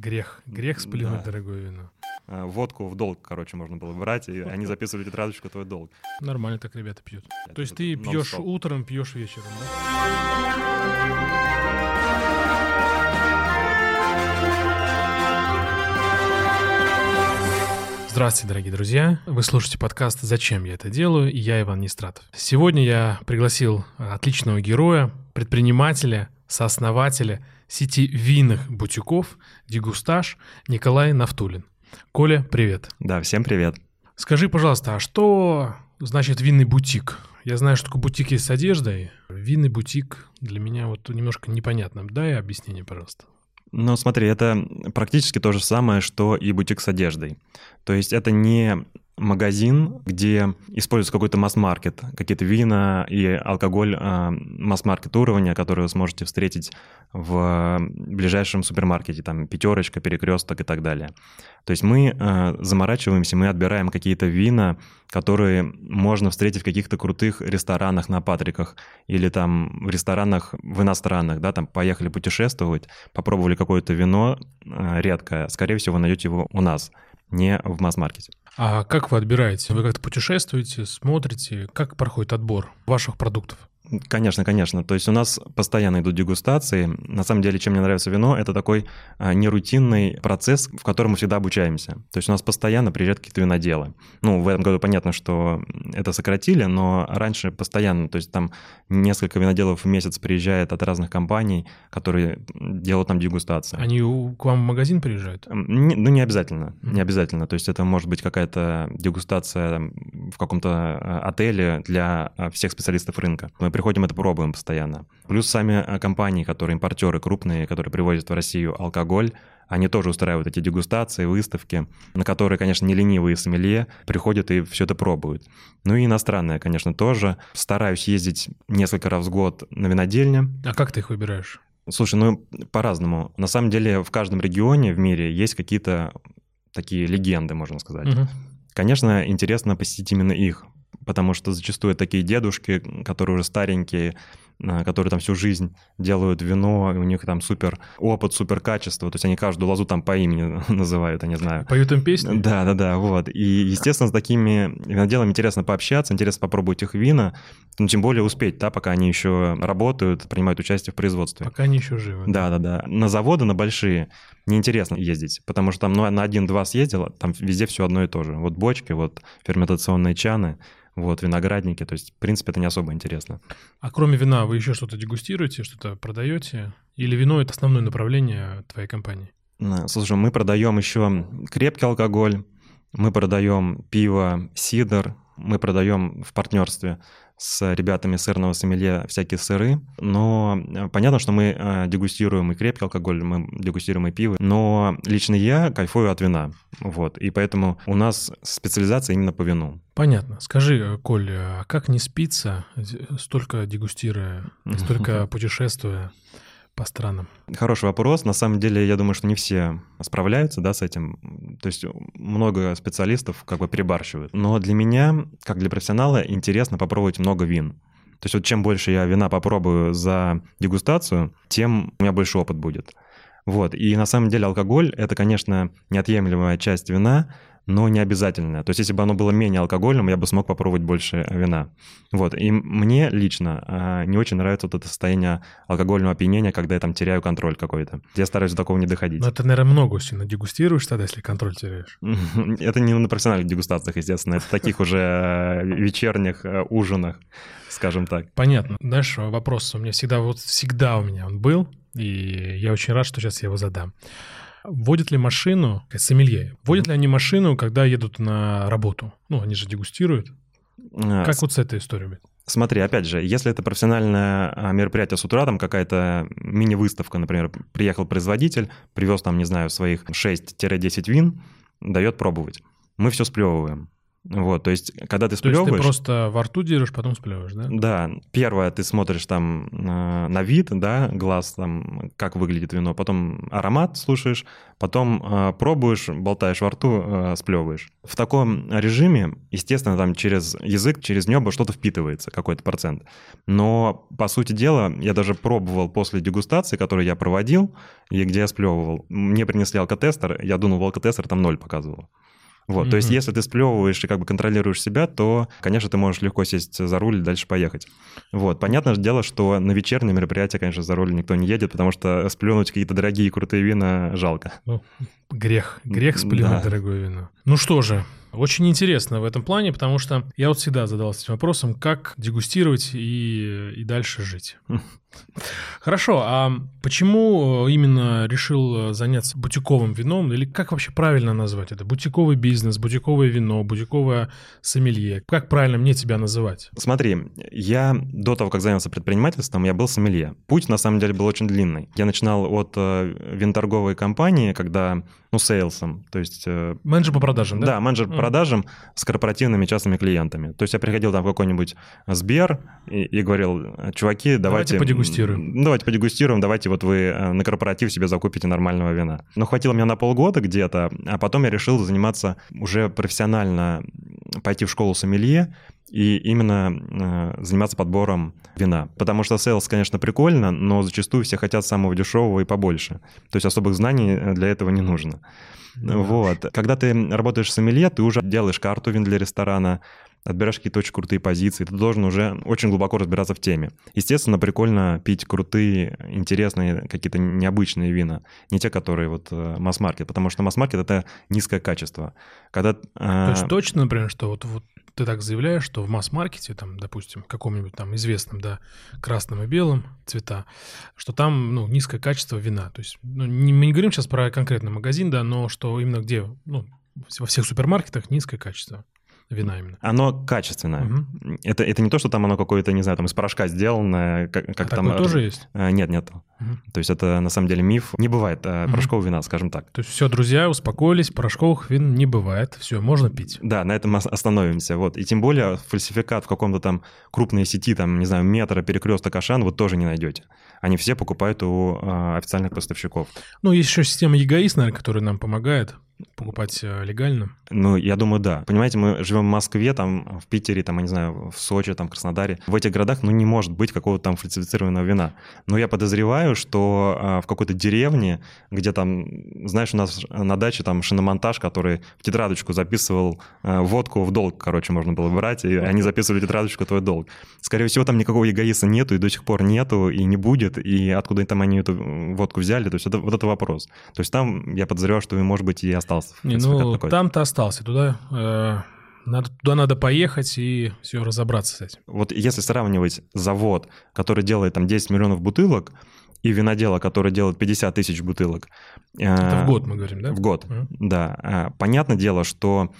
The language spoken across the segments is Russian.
Грех. Грех сплюнуть Да. дорогое вино. А, Водку в долг, короче, можно было брать, и они записывали тетрадочку «Твой долг». Нормально так ребята пьют. Это То есть ты пьешь утром, пьешь вечером, да? Здравствуйте, дорогие друзья. Вы слушаете подкаст «Зачем я это делаю?» и я Иван Нестратов. Сегодня я пригласил отличного героя, предпринимателя, сооснователя сети винных бутиков «Дегустаж» Николай Нафтулин. Коля, привет. Да, всем привет. Скажи, пожалуйста, а что значит винный бутик? Я знаю, что такое бутик есть с одеждой. Винный бутик для меня вот немножко непонятно. Дай объяснение, пожалуйста. Ну, смотри, это практически то же самое, что и бутик с одеждой. То есть это не магазин, где используется какой-то масс-маркет, какие-то вина и алкоголь э, масс-маркет уровня, которые вы сможете встретить в ближайшем супермаркете, там пятерочка, перекресток и так далее. То есть мы э, заморачиваемся, мы отбираем какие-то вина, которые можно встретить в каких-то крутых ресторанах на Патриках или там в ресторанах в иностранных, да, там поехали путешествовать, попробовали какое-то вино э, редкое, скорее всего, вы найдете его у нас, не в масс-маркете. А как вы отбираете? Вы как-то путешествуете, смотрите? Как проходит отбор ваших продуктов? Конечно, конечно. То есть у нас постоянно идут дегустации. На самом деле, чем мне нравится вино, это такой а, нерутинный процесс, в котором мы всегда обучаемся. То есть у нас постоянно приезжают какие-то виноделы. Ну, в этом году понятно, что это сократили, но раньше постоянно, то есть там несколько виноделов в месяц приезжает от разных компаний, которые делают там дегустации. Они к вам в магазин приезжают? Не- ну, не обязательно, не обязательно. То есть это может быть какая-то дегустация в каком-то э, отеле для э, всех специалистов рынка. Мы приходим, это пробуем постоянно. Плюс сами э, компании, которые импортеры крупные, которые привозят в Россию алкоголь, они тоже устраивают эти дегустации, выставки, на которые, конечно, не ленивые сомелье приходят и все это пробуют. Ну и иностранные, конечно, тоже. Стараюсь ездить несколько раз в год на винодельне, А как ты их выбираешь? Слушай, ну по-разному. На самом деле в каждом регионе в мире есть какие-то такие легенды, можно сказать. Мгм. Конечно, интересно посетить именно их, потому что зачастую такие дедушки, которые уже старенькие, а, которые там всю жизнь делают вино, и у них там супер опыт, супер качество, то есть они каждую лозу там по имени называют, я не знаю. Поют им песни? Да, да, да, вот. И, естественно, с такими виноделами интересно пообщаться, интересно попробовать их вина, ну, тем более успеть, да, пока они еще работают, принимают участие в производстве. Пока они еще живы. Да, да, да. На заводы, на большие неинтересно ездить, потому что там ну, на один-два съездил, там везде все одно и то же. Вот бочки, вот ферментационные чаны, вот виноградники, то есть, в принципе, это не особо интересно. А кроме вина вы еще что-то дегустируете, что-то продаете? Или вино — это основное направление твоей компании? А, Слушай, мы продаем еще крепкий алкоголь, мы продаем пиво, сидр, мы продаем в партнерстве с ребятами сырного сомелье всякие сыры, но э, понятно, что мы э, дегустируем и крепкий алкоголь, мы дегустируем и пиво, но лично я кайфую от вина, вот, и поэтому у нас специализация именно по вину. Понятно. Скажи, э, Коль, а как не спится, столько дегустируя, столько путешествуя по странам? Хороший вопрос. На самом деле, я думаю, что не все справляются да, с этим. То есть много специалистов как бы перебарщивают. Но для меня, как для профессионала, интересно попробовать много вин. То есть вот чем больше я вина попробую за дегустацию, тем у меня больше опыт будет. Вот. И на самом деле алкоголь — это, конечно, неотъемлемая часть вина, но не обязательно. То есть если бы оно было менее алкогольным, я бы смог попробовать больше вина. Вот. И мне лично а, не очень нравится вот это состояние алкогольного опьянения, когда я там теряю контроль какой-то. Я стараюсь до такого не доходить. Ну, это, наверное, много сильно дегустируешь тогда, если контроль теряешь. Это не на профессиональных дегустациях, естественно. Это таких уже э, вечерних э, ужинах, скажем так. Понятно. Дальше вопрос у меня всегда, вот всегда у меня он был, и я очень рад, что сейчас я его задам. Водят ли машину, сомелье, водят ли они машину, когда едут на работу? Ну, они же дегустируют. А, Как вот с этой историей? быть? Смотри, опять же, если это профессиональное а, мероприятие с утра, там какая-то мини-выставка, например, приехал производитель, привез там, не знаю, своих 6-10 вин, дает пробовать. Мы все сплевываем. Вот, то есть, когда ты То есть сплевываешь... ты просто во рту держишь, потом сплевываешь, да? Да, первое, ты смотришь там э, на вид, да, глаз, там, как выглядит вино, потом аромат слушаешь, потом э, пробуешь, болтаешь во рту, э, сплевываешь. В таком режиме, естественно, там через язык, через небо что-то впитывается, какой-то процент. Но, по сути дела, я даже пробовал после дегустации, которую я проводил, и где я сплевывал. Мне принесли алкотестер, я дунул в алкотестер, там ноль показывал. Вот, mm-hmm. то есть если ты сплевываешь и как бы контролируешь себя, то, конечно, ты можешь легко сесть за руль и дальше поехать. Вот, понятное дело, что на вечернее мероприятие, конечно, за руль никто не едет, потому что сплюнуть какие-то дорогие крутые вина жалко. Ну, грех, грех сплюнуть да. дорогое вино. Ну что же, очень интересно в этом плане, потому что я вот всегда задался этим вопросом, как дегустировать и, и дальше жить. Хорошо, а почему э, именно решил э, заняться бутиковым вином? Или как вообще правильно назвать это? Бутиковый бизнес, бутиковое вино, бутиковое сомелье. Как правильно мне тебя называть? Смотри, я до того, как занялся предпринимательством, я был сомелье. Путь, на самом деле, был очень длинный. Я начинал от э, винторговой компании, когда, ну, сейлсом, то есть... Менеджер по продажам, да? Да, менеджер по продажам с корпоративными частными клиентами. То есть я приходил там в какой-нибудь Сбер и, и говорил, чуваки, давайте... Давайте подегустируем. Давайте подегустируем, давайте вот вы э, на корпоратив себе закупите нормального вина. Но хватило мне на полгода где-то, а потом я решил заниматься уже профессионально, пойти в школу сомелье и именно э, заниматься подбором вина. Потому что sales, конечно, прикольно, но зачастую все хотят самого дешевого и побольше. То есть особых знаний э, для этого не нужно. Ну, вот. Когда ты работаешь сомелье, ты уже делаешь карту вин для ресторана, отбираешь какие-то очень крутые позиции, ты должен уже очень глубоко разбираться в теме. Естественно, прикольно пить крутые, интересные, какие-то необычные вина, не те, которые вот э, масс-маркет, потому что масс-маркет — это низкое качество. Когда, То есть точно, например, что вот, вот ты так заявляешь, что в масс-маркете, там, допустим, каком-нибудь там известном, да, красном и белом цвета, что там, ну, низкое качество вина. То есть, ну, не, мы не говорим сейчас про конкретный магазин, да, но что именно где, ну, во всех супермаркетах низкое качество вина именно? Оно качественное. Угу. Это, это не то, что там оно какое-то, не знаю, там из порошка сделанное. Как, как а там... тоже есть? А, нет, нет. Угу. То есть это на самом деле миф. Не бывает а, угу. порошкового вина, скажем так. То есть все, друзья, успокоились, порошковых вин не бывает. Все, можно пить. Да, на этом остановимся. Вот. И тем более фальсификат в каком-то там крупной сети, там, не знаю, метро, перекресток, Ашан, вы тоже не найдете. Они все покупают у а, официальных поставщиков. Ну, есть еще система ЕГАИС, наверное, которая нам помогает покупать э, легально? Ну, я думаю, да. Понимаете, мы живем в Москве, там, в Питере, там, я не знаю, в Сочи, там, в Краснодаре. В этих городах, ну, не может быть какого-то там фальсифицированного вина. Но я подозреваю, что а, в какой-то деревне, где там, знаешь, у нас на даче там шиномонтаж, который в тетрадочку записывал а, водку в долг, короче, можно было брать, и они записывали тетрадочку твой долг. Скорее всего, там никакого эгоиста нету, и до сих пор нету, и не будет, и откуда там они эту водку взяли, то есть это, вот это вопрос. То есть там я подозреваю, что, может быть, и остался. Не, ну, там-то остался. Туда, э, надо, туда надо поехать и все разобраться с этим. Вот если сравнивать завод, который делает там 10 миллионов бутылок, и винодела, который делает 50 тысяч бутылок. Это в год мы говорим, да? В год, uh-huh. да. А, понятное дело, что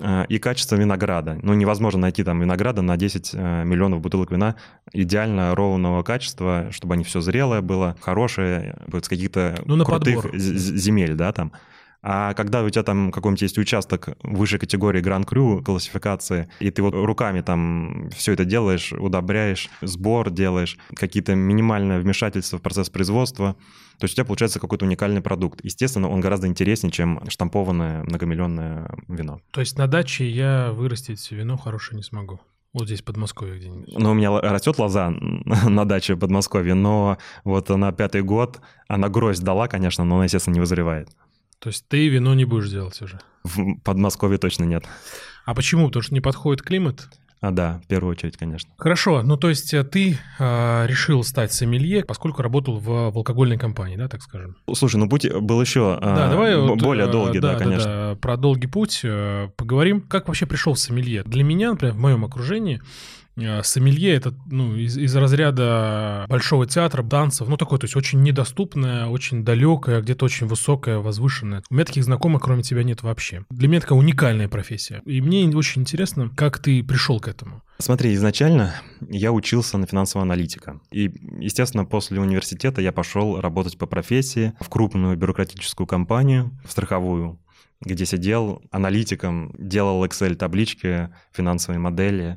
э, и качество винограда. Ну, невозможно найти там винограда на 10 э, миллионов бутылок вина идеально ровного качества, чтобы они все зрелое было, хорошее, с каких-то ну, крутых подбор. земель, да, там. А когда у тебя там какой-нибудь есть участок высшей категории Гран Крю классификации, и ты вот руками там все это делаешь, удобряешь, сбор делаешь, какие-то минимальное вмешательство в процесс производства, то есть у тебя получается какой-то уникальный продукт. Естественно, он гораздо интереснее, чем штампованное многомиллионное вино. То есть на даче я вырастить вино хорошее не смогу? Вот здесь, в Подмосковье где-нибудь. Ну, у меня растет лоза на даче в Подмосковье, но вот на пятый год она гроздь дала, конечно, но она, естественно, не вызревает. То есть ты вино не будешь делать уже? В Подмосковье точно нет. А почему? Потому что не подходит климат? А, да, в первую очередь, конечно. Хорошо, ну то есть э, ты э, решил стать сомелье, поскольку работал в, в алкогольной компании, да, так скажем? Слушай, ну путь был еще э, да, давай более вот, долгий, да, да, конечно. Да, да, про долгий путь э, поговорим. Как вообще пришел сомелье? Для меня, например, в моем окружении Э, сомелье это ну, из, из разряда большого театра, танцев, ну такое, то есть очень недоступное, очень далекое, где-то очень высокое, возвышенное. У меня таких знакомых, кроме тебя, нет вообще. Для меня такая уникальная профессия. И мне очень интересно, как ты пришел к этому. Смотри, изначально я учился на финансового аналитика. И, естественно, после университета я пошел работать по профессии в крупную бюрократическую компанию, в страховую. где сидел аналитиком, делал Excel-таблички, финансовые модели,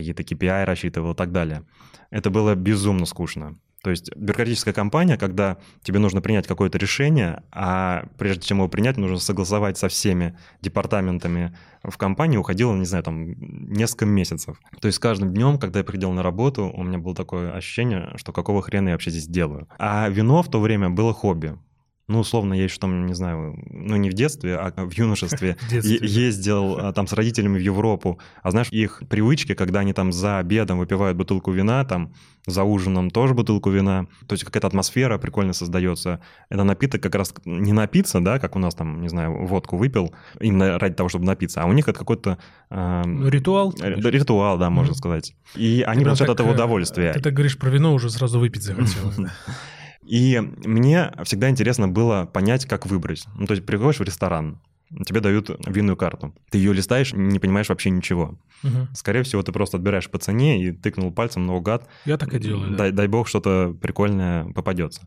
какие-то KPI рассчитывал и так далее. Это было безумно скучно. То есть бюрократическая компания, когда тебе нужно принять какое-то решение, а прежде чем его принять, нужно согласовать со всеми департаментами в компании, уходило, не знаю, там несколько месяцев. То есть с каждым днем, когда я приходил на работу, у меня было такое ощущение, что какого хрена я вообще здесь делаю. А вино в то время было хобби. Ну, условно, я еще там, не знаю, ну, не в детстве, а в юношестве ездил а, там с родителями в Европу. А знаешь, их привычки, когда они там за обедом выпивают бутылку вина, там за ужином тоже бутылку вина, то есть какая-то атмосфера прикольно создается. Это напиток как раз не напиться, да, как у нас там, не знаю, водку выпил, именно ради того, чтобы напиться, а у них это какой-то... Э, ритуал? Ритуал, да, можно mm-hmm. сказать. И они получают от этого удовольствие. Ты так говоришь про вино, уже сразу выпить захотелось. И мне всегда интересно было понять, как выбрать. Ну, то есть приходишь в ресторан, тебе дают винную карту. Ты ее листаешь, не понимаешь вообще ничего. Угу. Скорее всего, ты просто отбираешь по цене и тыкнул пальцем наугад. Я так и делаю. Дай, да. дай бог, что-то прикольное попадется.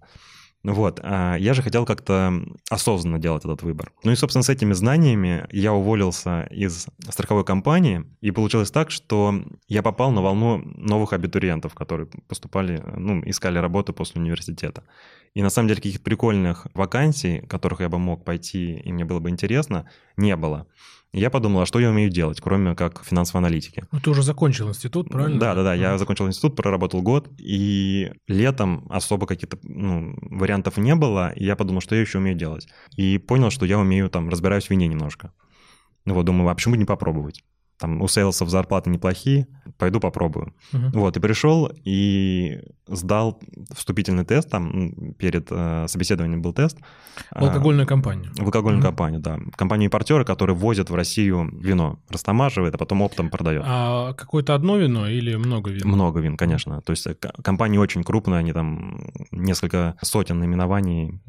Вот, а я же хотел как-то осознанно делать этот выбор. Ну и, собственно, с этими знаниями я уволился из страховой компании, и получилось так, что я попал на волну новых абитуриентов, которые поступали, ну, искали работу после университета. И на самом деле каких-то прикольных вакансий, которых я бы мог пойти, и мне было бы интересно, не было. Я подумал, а что я умею делать, кроме как финансовой аналитики? Ну, ты уже закончил институт, правильно? Да, да, да. Я закончил институт, проработал год, и летом особо каких-то ну, вариантов не было, и я подумал, что я еще умею делать. И понял, что я умею, там, разбираюсь в вине немножко. Ну вот, думаю, а почему не попробовать? Там у сейлсов зарплаты неплохие, пойду попробую. Uh-huh. Вот, и пришел и сдал вступительный тест, там перед э, собеседованием был тест. В алкогольную компанию. В алкогольную uh-huh. компанию, да. Компанию-импортеры, которые возят в Россию вино, растамаживает, а потом оптом продает. А какое-то одно вино или много вин? Много вин, конечно. То есть э, компания очень крупная, они там несколько сотен наименований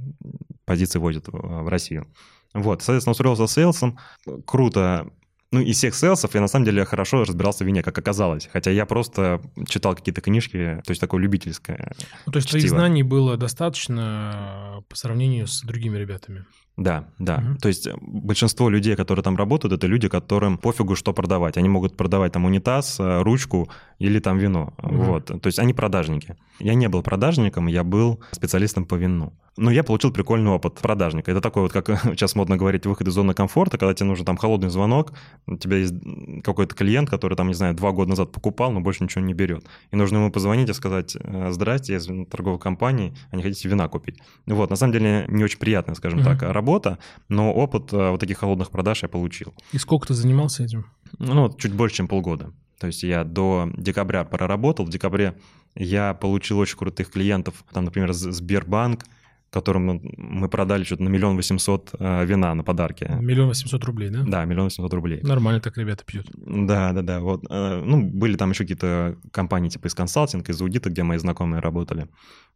позиций возят в Россию. Вот, соответственно, устроился сейлсом. Круто ну, из всех селсов я на самом деле хорошо разбирался в вине, как оказалось. Хотя я просто читал какие-то книжки, то есть такое любительское. Ну, то есть чтиво. твоих знаний было достаточно по сравнению с другими ребятами? Да, да. Угу. То есть большинство людей, которые там работают, это люди, которым пофигу, что продавать. Они могут продавать там унитаз, э, ручку или там вино. Угу. Вот. То есть они продажники. Я не был продажником, я был специалистом по вину. Но я получил прикольный опыт продажника. Это такой вот, как сейчас модно говорить, выход из зоны комфорта, когда тебе нужен там холодный звонок, у тебя есть какой-то клиент, который там, не знаю, два года назад покупал, но больше ничего не берет. И нужно ему позвонить и сказать, «Э, здрасте, я из торговой компании, а не хотите вина купить. Вот, на самом деле не очень приятная, скажем угу. так, работа, но опыт э, вот таких холодных продаж я получил. И сколько ты занимался этим? Ну, чуть больше, чем полгода. То есть я до декабря проработал. В декабре я получил очень крутых клиентов. Там, например, Сбербанк, которым мы продали что-то на миллион восемьсот э, вина на подарки. Миллион восемьсот рублей, да? Да, миллион восемьсот рублей. Нормально так ребята пьют. Да, да, да. Вот, э, ну, были там еще какие-то компании типа из консалтинга, из аудита, где мои знакомые работали.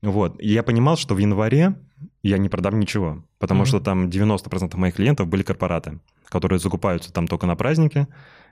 Вот. И я понимал, что в январе я не продам ничего, потому mm-hmm. что там 90% моих клиентов были корпораты, которые закупаются там только на праздники,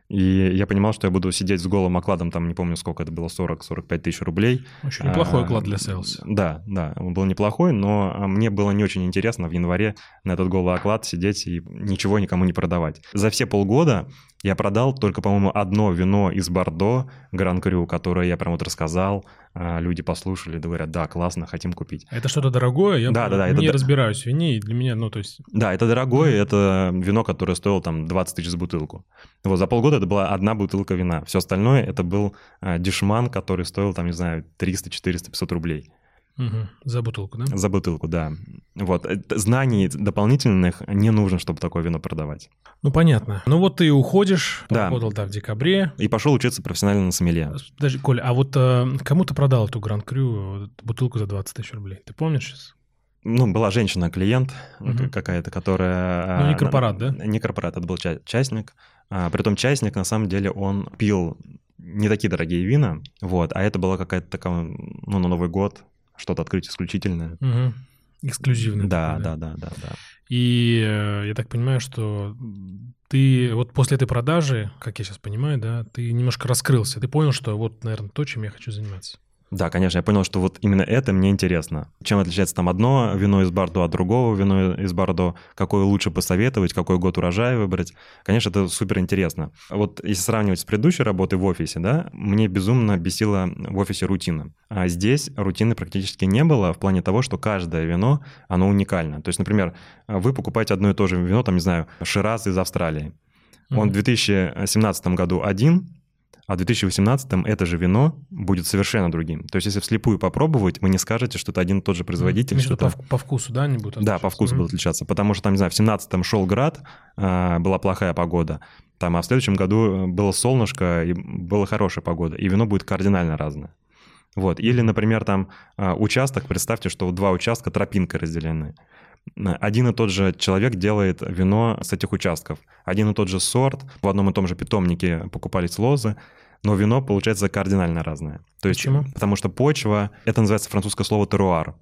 и я понимал, что я буду сидеть с голым окладом, там, не помню, сколько это было, 40-45 тысяч рублей. Очень неплохой а, оклад для sales. Да, да, он был неплохой, но а, мне было не очень интересно в январе на этот голый оклад сидеть и ничего никому не продавать. За все полгода я продал только, по-моему, одно вино из Бордо, Гран Крю, которое я прям вот рассказал, а, люди послушали, говорят, да, классно, хотим купить. Это что-то дорогое? Я да, да, да, не это... разбираюсь в вине, и для меня, ну, то есть... Да, это дорогое, это вино, которое стоило там 20 тысяч за бутылку. Вот за полгода это была одна бутылка вина. Все остальное это был а, дешман, который стоил там, не знаю, 300, 400, 500 рублей. Угу. За бутылку, да? За бутылку, да. Вот. Э, знаний дополнительных не нужно, чтобы такое вино продавать. Ну, понятно. Ну, вот ты уходишь, да. работал, да, в декабре. И пошел учиться профессионально на сомелье. Подожди, Коля, а вот э, кому ты продал эту Гранд Крю бутылку за 20 тысяч рублей? Ты помнишь сейчас? Ну, была женщина-клиент угу. какая-то, которая... Ну, не корпорат, да? Не корпорат, это был частник. А, притом частник, на самом деле, он пил не такие дорогие вина, вот, а это была какая-то такая, ну, на Новый год, что-то открыть исключительное. Угу. Эксклюзивное. Да, да, да, да, да. И э, я так понимаю, что ты вот после этой продажи, как я сейчас понимаю, да, ты немножко раскрылся. Ты понял, что вот, наверное, то, чем я хочу заниматься. Да, конечно, я понял, что вот именно это мне интересно. Чем отличается там одно вино из Бордо от другого вино из Бордо, какое лучше посоветовать, какой год урожая выбрать. Конечно, это супер интересно. Вот если сравнивать с предыдущей работой в офисе, да, мне безумно бесила в офисе рутина. А здесь рутины практически не было в плане того, что каждое вино, оно уникально. То есть, например, вы покупаете одно и то же вино, там, не знаю, Шираз из Австралии. Он mm-hmm. в 2017 году один, а в 2018 это же вино будет совершенно другим. То есть если вслепую попробовать, вы не скажете, что это один и тот же производитель. Между по, по вкусу, да, они будут отличаться? Да, по вкусу mm-hmm. будут отличаться, потому что там, не знаю, в 17-м шел град, а, была плохая погода, там, а в следующем году было солнышко и была хорошая погода, и вино будет кардинально разное. Вот. Или, например, там а, участок, представьте, что два участка тропинкой разделены один и тот же человек делает вино с этих участков. Один и тот же сорт, в одном и том же питомнике покупались лозы, но вино получается кардинально разное. То есть, Почему? Потому что почва, это называется французское слово теруар.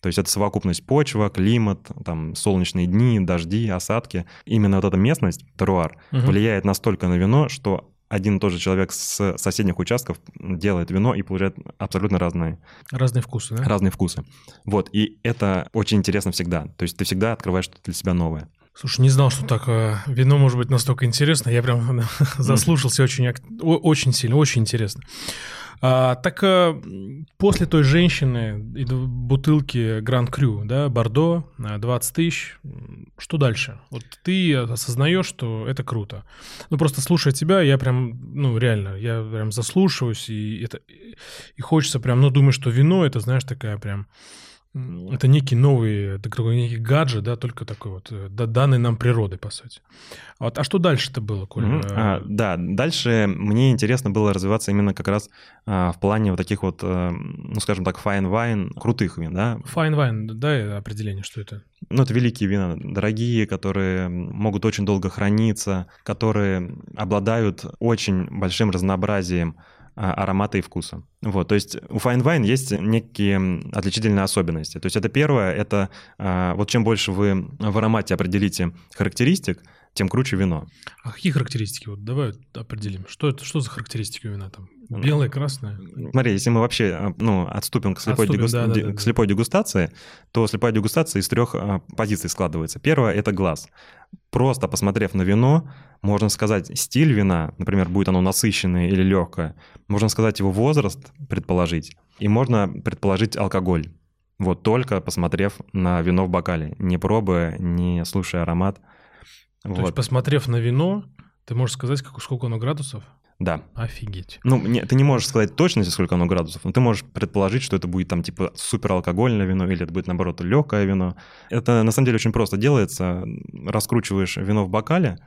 То есть это совокупность почва, климат, там, солнечные дни, дожди, осадки. Именно вот эта местность, теруар, угу. влияет настолько на вино, что один и тот же человек с соседних участков делает вино и получает абсолютно разные... Разные вкусы, да? Разные вкусы. Вот, и это очень интересно всегда. То есть ты всегда открываешь что-то для себя новое. Слушай, не знал, что так э, вино может быть настолько интересно. Я прям заслушался очень, очень сильно, очень интересно. А, так а, после той женщины и бутылки Гранд Крю, да, Бордо, 20 тысяч, что дальше? Вот ты осознаешь, что это круто. Ну, просто слушая тебя, я прям, ну, реально, я прям заслушиваюсь, и это, и хочется прям, ну, думаю, что вино, это, знаешь, такая прям это некий новый, такой некий гаджет, да, только такой вот, э, данный нам природой, по сути. Вот, а что дальше-то было, Коля? Mm-hmm. А, да, дальше мне интересно было развиваться именно как раз а, в плане вот таких вот, а, ну, скажем так, fine wine, крутых вин, да? Fine wine, да, определение, что это? Ну, это великие вина, дорогие, которые могут очень долго храниться, которые обладают очень большим разнообразием а, аромата и вкуса. Вот, то есть у Fine Wine есть некие отличительные особенности. То есть это первое, это а, вот чем больше вы в аромате определите характеристик, тем круче вино. А какие характеристики? Вот давай определим. Что это, что за характеристики у вина там? Белое, красное? Смотри, если мы вообще а, ну, отступим к слепой, отступим, дегуста... да, да, да, к слепой дегустации, то слепая дегустация из трех позиций складывается. Первое – это глаз. Просто посмотрев на вино, можно сказать стиль вина, например, будет оно насыщенное или легкое, можно сказать его возраст, предположить, и можно предположить алкоголь. Вот только посмотрев на вино в бокале, не пробуя, не слушая аромат. То вот. есть, посмотрев на вино, ты можешь сказать, сколько оно градусов? Да. Офигеть. Ну, не, ты не можешь сказать точно, сколько оно градусов, но ты можешь предположить, что это будет там типа супералкогольное вино или это будет наоборот легкое вино. Это на самом деле очень просто делается. Раскручиваешь вино в бокале,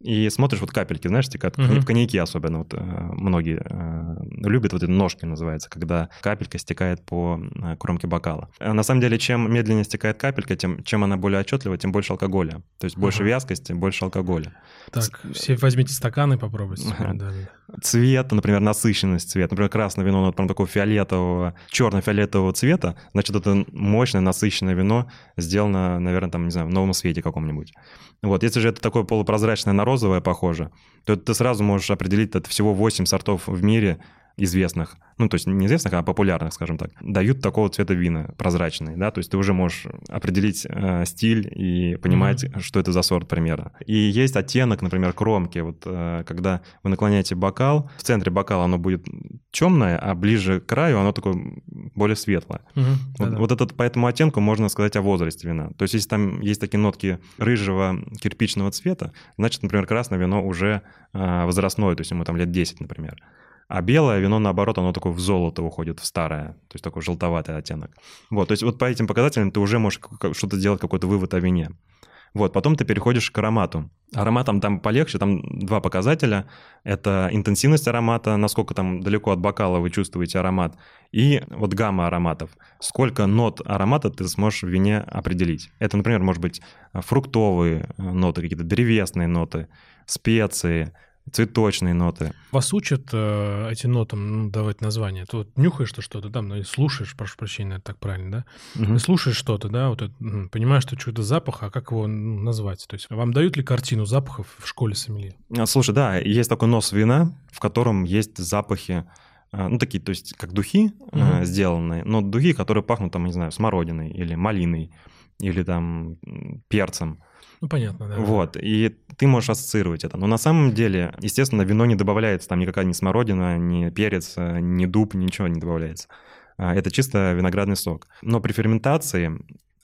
и смотришь, вот капельки, знаешь, текают, uh-huh. в коньяке особенно, вот э, многие э, любят, вот эти ножки называется, когда капелька стекает по э, кромке бокала. На самом деле, чем медленнее стекает капелька, тем чем она более отчетливая, тем больше алкоголя. То есть больше uh-huh. вязкости, больше алкоголя. Так, все возьмите стаканы попробуйте. Uh-huh. Да, да. Цвет, например, насыщенность цвета. Например, красное вино, ну, прям такого фиолетового, черно-фиолетового цвета, значит, это мощное, насыщенное вино сделано, наверное, там, не знаю, в новом свете каком-нибудь. Вот, если же это такое полупрозрачное на розовое похоже, то ты сразу можешь определить, это всего 8 сортов в мире известных, ну, то есть не известных, а популярных, скажем так, дают такого цвета вина, прозрачные, да, то есть ты уже можешь определить э, стиль и понимать, mm-hmm. что это за сорт примерно. И есть оттенок, например, кромки, вот э, когда вы наклоняете бокал, в центре бокала оно будет темное, а ближе к краю оно такое более светлое. Mm-hmm. Вот, вот этот, по этому оттенку можно сказать о возрасте вина. То есть если там есть такие нотки рыжего кирпичного цвета, значит, например, красное вино уже э, возрастное, то есть ему там лет 10, например. А белое вино, наоборот, оно такое в золото уходит, в старое, то есть такой желтоватый оттенок. Вот, то есть вот по этим показателям ты уже можешь что-то делать, какой-то вывод о вине. Вот, потом ты переходишь к аромату. Ароматом там полегче, там два показателя. Это интенсивность аромата, насколько там далеко от бокала вы чувствуете аромат, и вот гамма ароматов. Сколько нот аромата ты сможешь в вине определить. Это, например, может быть фруктовые ноты, какие-то древесные ноты, специи, цветочные ноты. Вас учат э, эти нотам ну, давать название? Ты вот нюхаешь ты что-то, да, ну, слушаешь, прошу прощения, это так правильно, да? Угу. Ты слушаешь что-то, да, вот это, понимаешь, что что-то запах, а как его ну, назвать? То есть вам дают ли картину запахов в школе сомелье? А, слушай, да, есть такой нос вина, в котором есть запахи а, ну, такие, то есть, как духи Мгм. сделанные, но духи, которые пахнут, там, не знаю, смородиной или малиной, или там перцем. Ну, понятно, да. Вот, и ты можешь ассоциировать это. Но на самом деле, естественно, вино не добавляется, там никакая ни смородина, ни перец, э, ни дуб, ничего не добавляется. А, Это чисто виноградный сок. Но при ферментации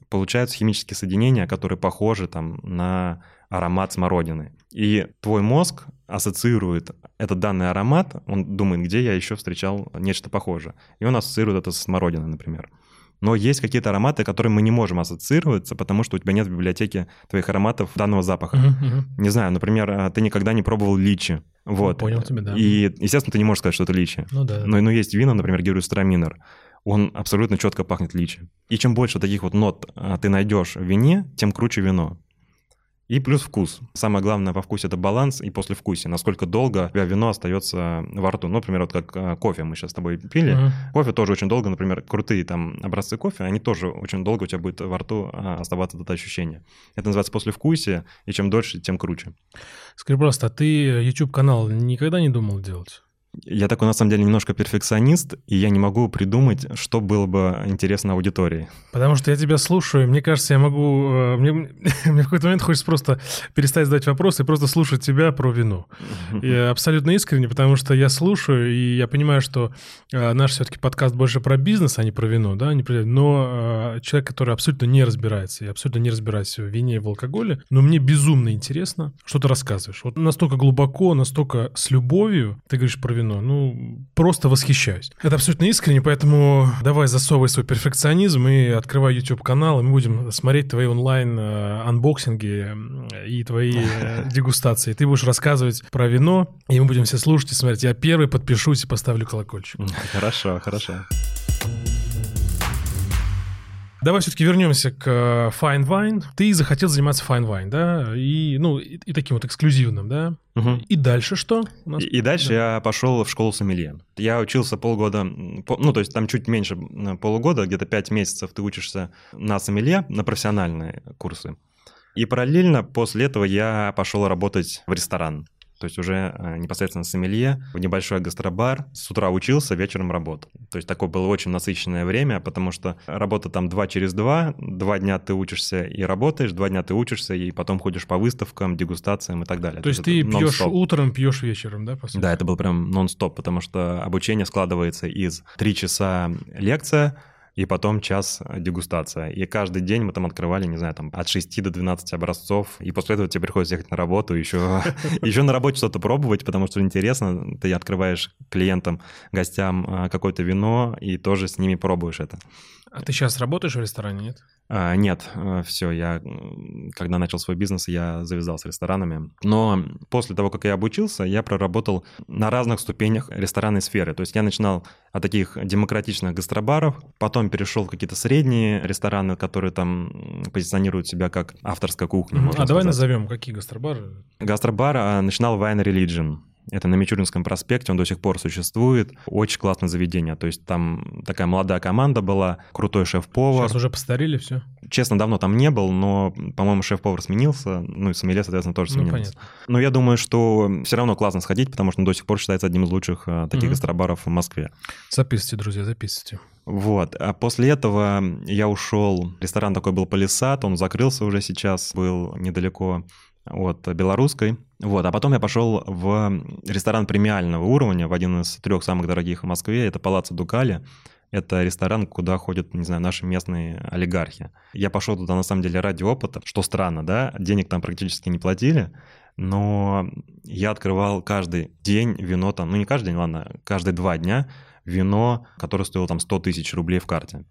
получаются химические соединения, которые похожи там на аромат смородины. И твой мозг ассоциирует этот данный аромат, он думает, где я еще встречал нечто похожее. И он ассоциирует это со смородиной, например. Но есть какие-то ароматы, которые мы не можем ассоциироваться, потому что у тебя нет в библиотеке твоих ароматов данного запаха. Мгм, мгм. Не знаю, например, а, ты никогда не пробовал личи. Вот. понял тебя, да. И, естественно, ты не можешь сказать, что это личи. Ну да. Но, но есть вина, например, Герюстраминер. Он абсолютно четко пахнет личи. И чем больше таких вот нот а, ты найдешь в вине, тем круче вино. И плюс вкус. Самое главное во вкусе это баланс и послевкусие. Насколько долго у тебя вино остается во рту. Ну, например, вот как а, кофе мы сейчас с тобой пили. Мгм. Кофе тоже очень долго, например, крутые там образцы кофе, они тоже очень долго у тебя будет во рту а, оставаться это ощущение. Это называется послевкусие, и чем дольше, тем круче. Скажи, пожалуйста, а ты YouTube-канал никогда не думал делать? Я такой, на самом деле, немножко перфекционист, и я не могу придумать, что было бы интересно аудитории. Потому что я тебя слушаю, мне кажется, я могу... э, Мне, мне в какой-то момент хочется просто перестать задать вопросы и просто слушать тебя про вино. Я абсолютно искренне, потому что я слушаю, и я понимаю, что э, наш все-таки подкаст больше про бизнес, а не про вино, да, не про- но э, человек, который абсолютно не разбирается, я абсолютно не разбираюсь в вине и в алкоголе, но мне безумно интересно, что ты рассказываешь. Вот настолько глубоко, настолько с любовью ты говоришь про вино, ну, просто восхищаюсь. Это абсолютно искренне, поэтому давай засовывай свой перфекционизм и открывай YouTube-канал, и мы будем смотреть твои онлайн-анбоксинги и твои э, дегустации. Ты будешь рассказывать про вино, и мы будем все слушать и смотреть. Я первый подпишусь и поставлю колокольчик. Хорошо, хорошо. Давай все-таки вернемся к э, Fine Wine. Ты захотел заниматься Fine Wine, да? И, ну, и, и таким вот эксклюзивным, да? Мгм. И дальше что? у нас? И, и дальше я пошел в школу сомелье. Я учился полгода, ну, то есть там чуть меньше полугода, где-то пять месяцев ты учишься на сомелье, на профессиональные курсы. И параллельно после этого я пошел работать в ресторан. То есть уже э, непосредственно сомелье, в небольшой гастробар. С утра учился, вечером работал. То есть такое было очень насыщенное время, потому что работа там два через два. Два дня ты учишься и работаешь, два дня ты учишься, и потом ходишь по выставкам, дегустациям и так далее. То есть это ты пьешь утром, пьешь вечером, да, по сути? Да, это был прям нон-стоп, потому что обучение складывается из три часа лекция, и потом час дегустация. И каждый день мы там открывали, не знаю, там от 6 до 12 образцов. И после этого тебе приходится ехать на работу, еще, еще на работе что-то пробовать, потому что интересно. Ты открываешь клиентам, гостям а, какое-то вино, и тоже с ними пробуешь это. А ты сейчас работаешь в ресторане, нет? А, нет, все, я, когда начал свой бизнес, я завязал с ресторанами. Но после того, как я обучился, я проработал на разных ступенях ресторанной сферы. То есть я начинал от таких демократичных гастробаров, потом перешел в какие-то средние рестораны, которые там позиционируют себя как авторская кухня. Можно А давай сказать. назовем, какие гастробары? Гастробар а, начинал Wine Religion. Это на Мичуринском проспекте, он до сих пор существует. Очень классное заведение. То есть там такая молодая команда была, крутой шеф-повар. Сейчас уже постарели все. Честно, давно там не был, но, по-моему, шеф-повар сменился, ну и сомелье, соответственно, тоже Ну, сменился. понятно. Но я думаю, что все равно классно сходить, потому что он до сих пор считается одним из лучших э, таких Мгм. гастробаров в Москве. Записывайте, друзья, записывайте. Вот. А после этого я ушел. Ресторан такой был Полисад, он закрылся уже сейчас, был недалеко от Белорусской. Вот. А потом я пошел в ресторан премиального уровня, в один из трех самых дорогих в Москве. Это Палаццо Дукали. Это ресторан, куда ходят, не знаю, наши местные олигархи. Я пошел туда, на самом деле, ради опыта, что странно, да, денег там практически не платили, но я открывал каждый день вино там, ну не каждый день, ладно, каждые два дня вино, которое стоило там 100 тысяч рублей в карте.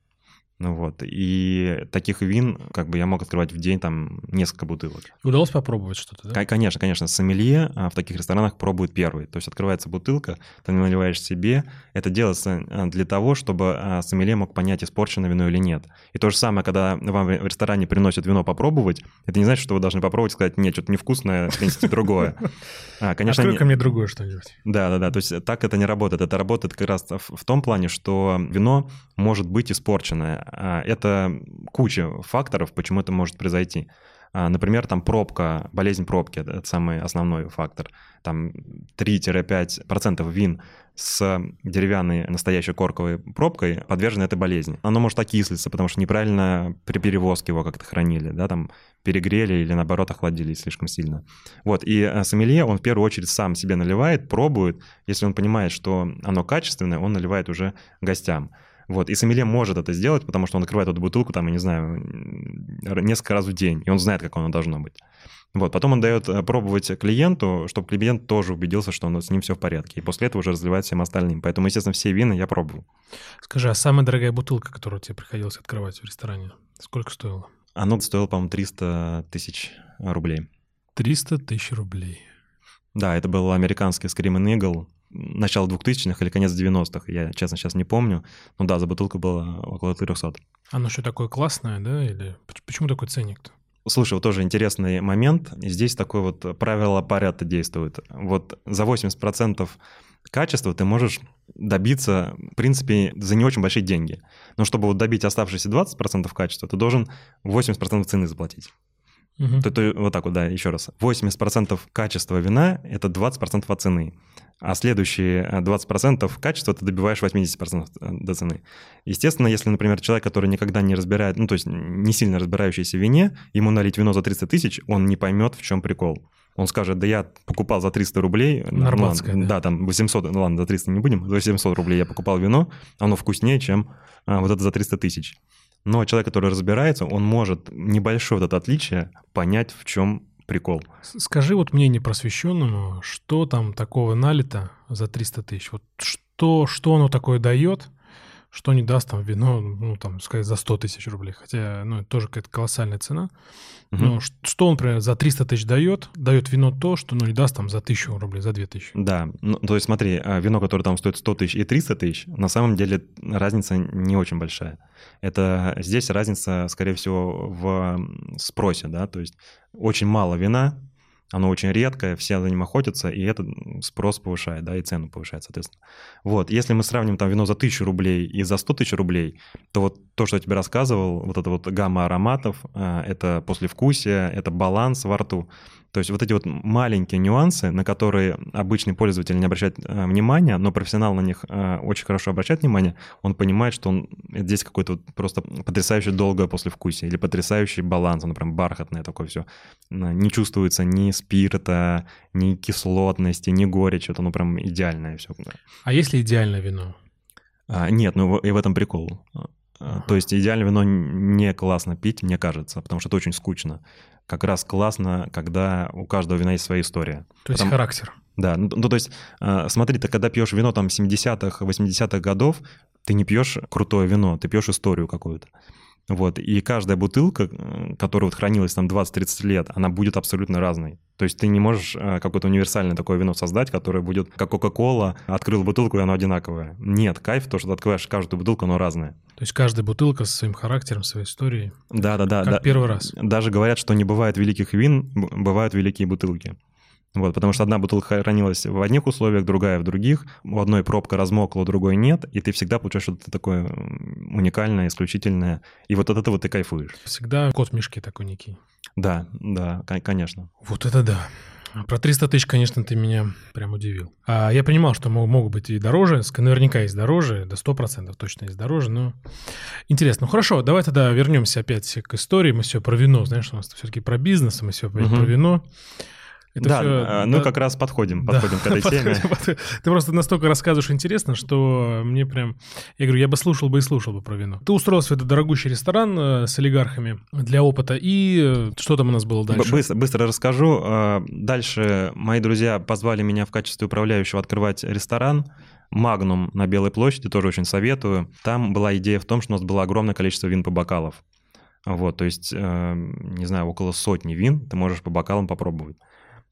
Ну вот, и таких вин, как бы я мог открывать в день там несколько бутылок. Удалось попробовать что-то, да? Кон- Конечно, конечно, сомелье а, в таких ресторанах пробует первый. То есть открывается бутылка, ты наливаешь себе. Это делается а, для того, чтобы а, сомелье мог понять, испорчено вино или нет. И то же самое, когда вам в ресторане приносят вино попробовать, это не значит, что вы должны попробовать и сказать, нет, что-то невкусное, принесите другое. А, Конечно, Открой ко мне другое что-нибудь. да, да, да. То есть так это не работает. Это работает как раз в том плане, что вино может быть испорченное. А Это куча факторов, почему это может произойти. А, например, там пробка, болезнь пробки, это самый основной фактор. Там 3-5% вин с деревянной настоящей корковой пробкой подвержены этой болезни. Оно может окислиться, потому что неправильно при перевозке его как-то хранили, да, там перегрели или наоборот охладили слишком сильно. Вот, и э, сомелье, он в первую очередь сам себе наливает, пробует. Если он понимает, что оно качественное, он наливает уже гостям. Вот, и сомелье может это сделать, потому что он открывает эту бутылку, там, я не знаю, несколько раз в день, и он знает, как оно должно быть. Вот, потом он дает э, пробовать клиенту, чтобы клиент тоже убедился, что он, с ним все в порядке. И после этого уже разливает всем остальным. Поэтому, естественно, все вина я пробую. Скажи, а самая дорогая бутылка, которую тебе приходилось открывать в ресторане, сколько стоила? Оно стоило, по-моему, 300 тысяч рублей. 300 тысяч рублей. Да, это был американский Scream Eagle, начало 2000-х или конец 90-х, я, честно, сейчас не помню. Но да, за бутылку было около 300. Оно что, такое классное, да? Или почему такой ценник-то? Слушай, вот тоже интересный момент. Здесь такое вот правило порядка действует. Вот за 80% качества ты можешь добиться, в принципе, за не очень большие деньги. Но чтобы вот добить оставшиеся 20% качества, ты должен 80% цены заплатить. Угу. То, то, вот так вот, да, еще раз. 80% качества вина — это 20% от цены а следующие 20% э, качества ты добиваешь 80% э, до цены. Естественно, если, например, человек, который никогда не разбирает, ну, то есть не сильно разбирающийся в вине, ему налить вино за 300 тысяч, он не поймет, в чем прикол. Он скажет, да я покупал за 300 рублей. Нормандское, ну, да. да, там 800, ну ладно, за 300 не будем, за 700 рублей я покупал вино, оно вкуснее, чем а, вот это за 300 тысяч. Но человек, который разбирается, он может небольшое вот это отличие понять, в чем прикол. Скажи вот мне непросвещенному, что там такого налито за 300 тысяч? Вот что, что оно такое дает, что не даст там вино, ну, там, сказать, за 100 тысяч рублей. Хотя, ну, это тоже какая-то колоссальная цена. Угу. Но что он, например, за 300 тысяч дает? Дает вино то, что, ну, не даст там за 1000 рублей, за 2000. Да, ну, то есть смотри, а, вино, которое там стоит 100 тысяч и 300 тысяч, на самом деле разница не очень большая. Это здесь разница, скорее всего, в спросе, да, то есть очень мало вина, оно очень редкое, все за ним охотятся, и этот спрос повышает, да, и цену повышает, соответственно. Вот, если мы сравним там вино за 1000 рублей и за 100 тысяч рублей, то вот то, что я тебе рассказывал, вот это вот гамма ароматов, а, это послевкусие, это баланс во рту, то есть вот эти вот маленькие нюансы, на которые обычный пользователь не обращает э, внимания, но профессионал на них э, очень хорошо обращает внимание, он понимает, что он, здесь какой-то вот просто потрясающе долгое послевкусие или потрясающий баланс, он прям бархатное такое все. Не чувствуется ни спирта, ни кислотности, ни горечи, вот оно прям идеальное все. А если идеальное вино? А, нет, ну и в этом прикол. Ага. То есть идеальное вино не классно пить, мне кажется, потому что это очень скучно как раз классно, когда у каждого вина есть своя история. То есть Потому... характер. Да, ну, ну то есть э, смотри, ты когда пьешь вино там 70-х, 80-х годов, ты не пьешь крутое вино, ты пьешь историю какую-то. Вот, и каждая бутылка, э, которая вот хранилась там 20-30 лет, она будет абсолютно разной. То есть ты не можешь э, какое-то универсальное такое вино создать, которое будет как Кока-Кола, открыл бутылку, и оно одинаковое. Нет, кайф, то, что ты открываешь каждую бутылку, оно разное. То есть каждая бутылка со своим характером, своей историей. Да-да-да. Как да. первый раз. Даже говорят, что не бывает великих вин, бывают великие бутылки. Вот, потому что одна бутылка хранилась в одних условиях, другая в других. У одной пробка размокла, у другой нет, и ты всегда получаешь что-то такое уникальное, исключительное. И вот от этого ты кайфуешь. Всегда кот в мешке такой некий. Да, да, конечно. Вот это да. Про 300 тысяч, конечно, ты меня прям удивил. А я понимал, что могут быть и дороже, наверняка есть дороже, до 100% точно есть дороже, но интересно. Ну хорошо, давай тогда вернемся опять к истории. Мы все про вино, знаешь, у нас все-таки про бизнес, мы все угу. про вино. Это да, все, а, ну да, как раз подходим, подходим да, к этой теме. Подходим, Ты просто настолько рассказываешь интересно, что мне прям... Я говорю, я бы слушал бы и слушал бы про вино. Ты устроился в этот дорогущий ресторан э, с олигархами для опыта, и э, что там у нас было дальше? Быстро, быстро расскажу. Дальше мои друзья позвали меня в качестве управляющего открывать ресторан. Магнум на Белой площади, тоже очень советую. Там была идея в том, что у нас было огромное количество вин по бокалов. Вот, то есть, э, не знаю, около сотни вин ты можешь по бокалам попробовать.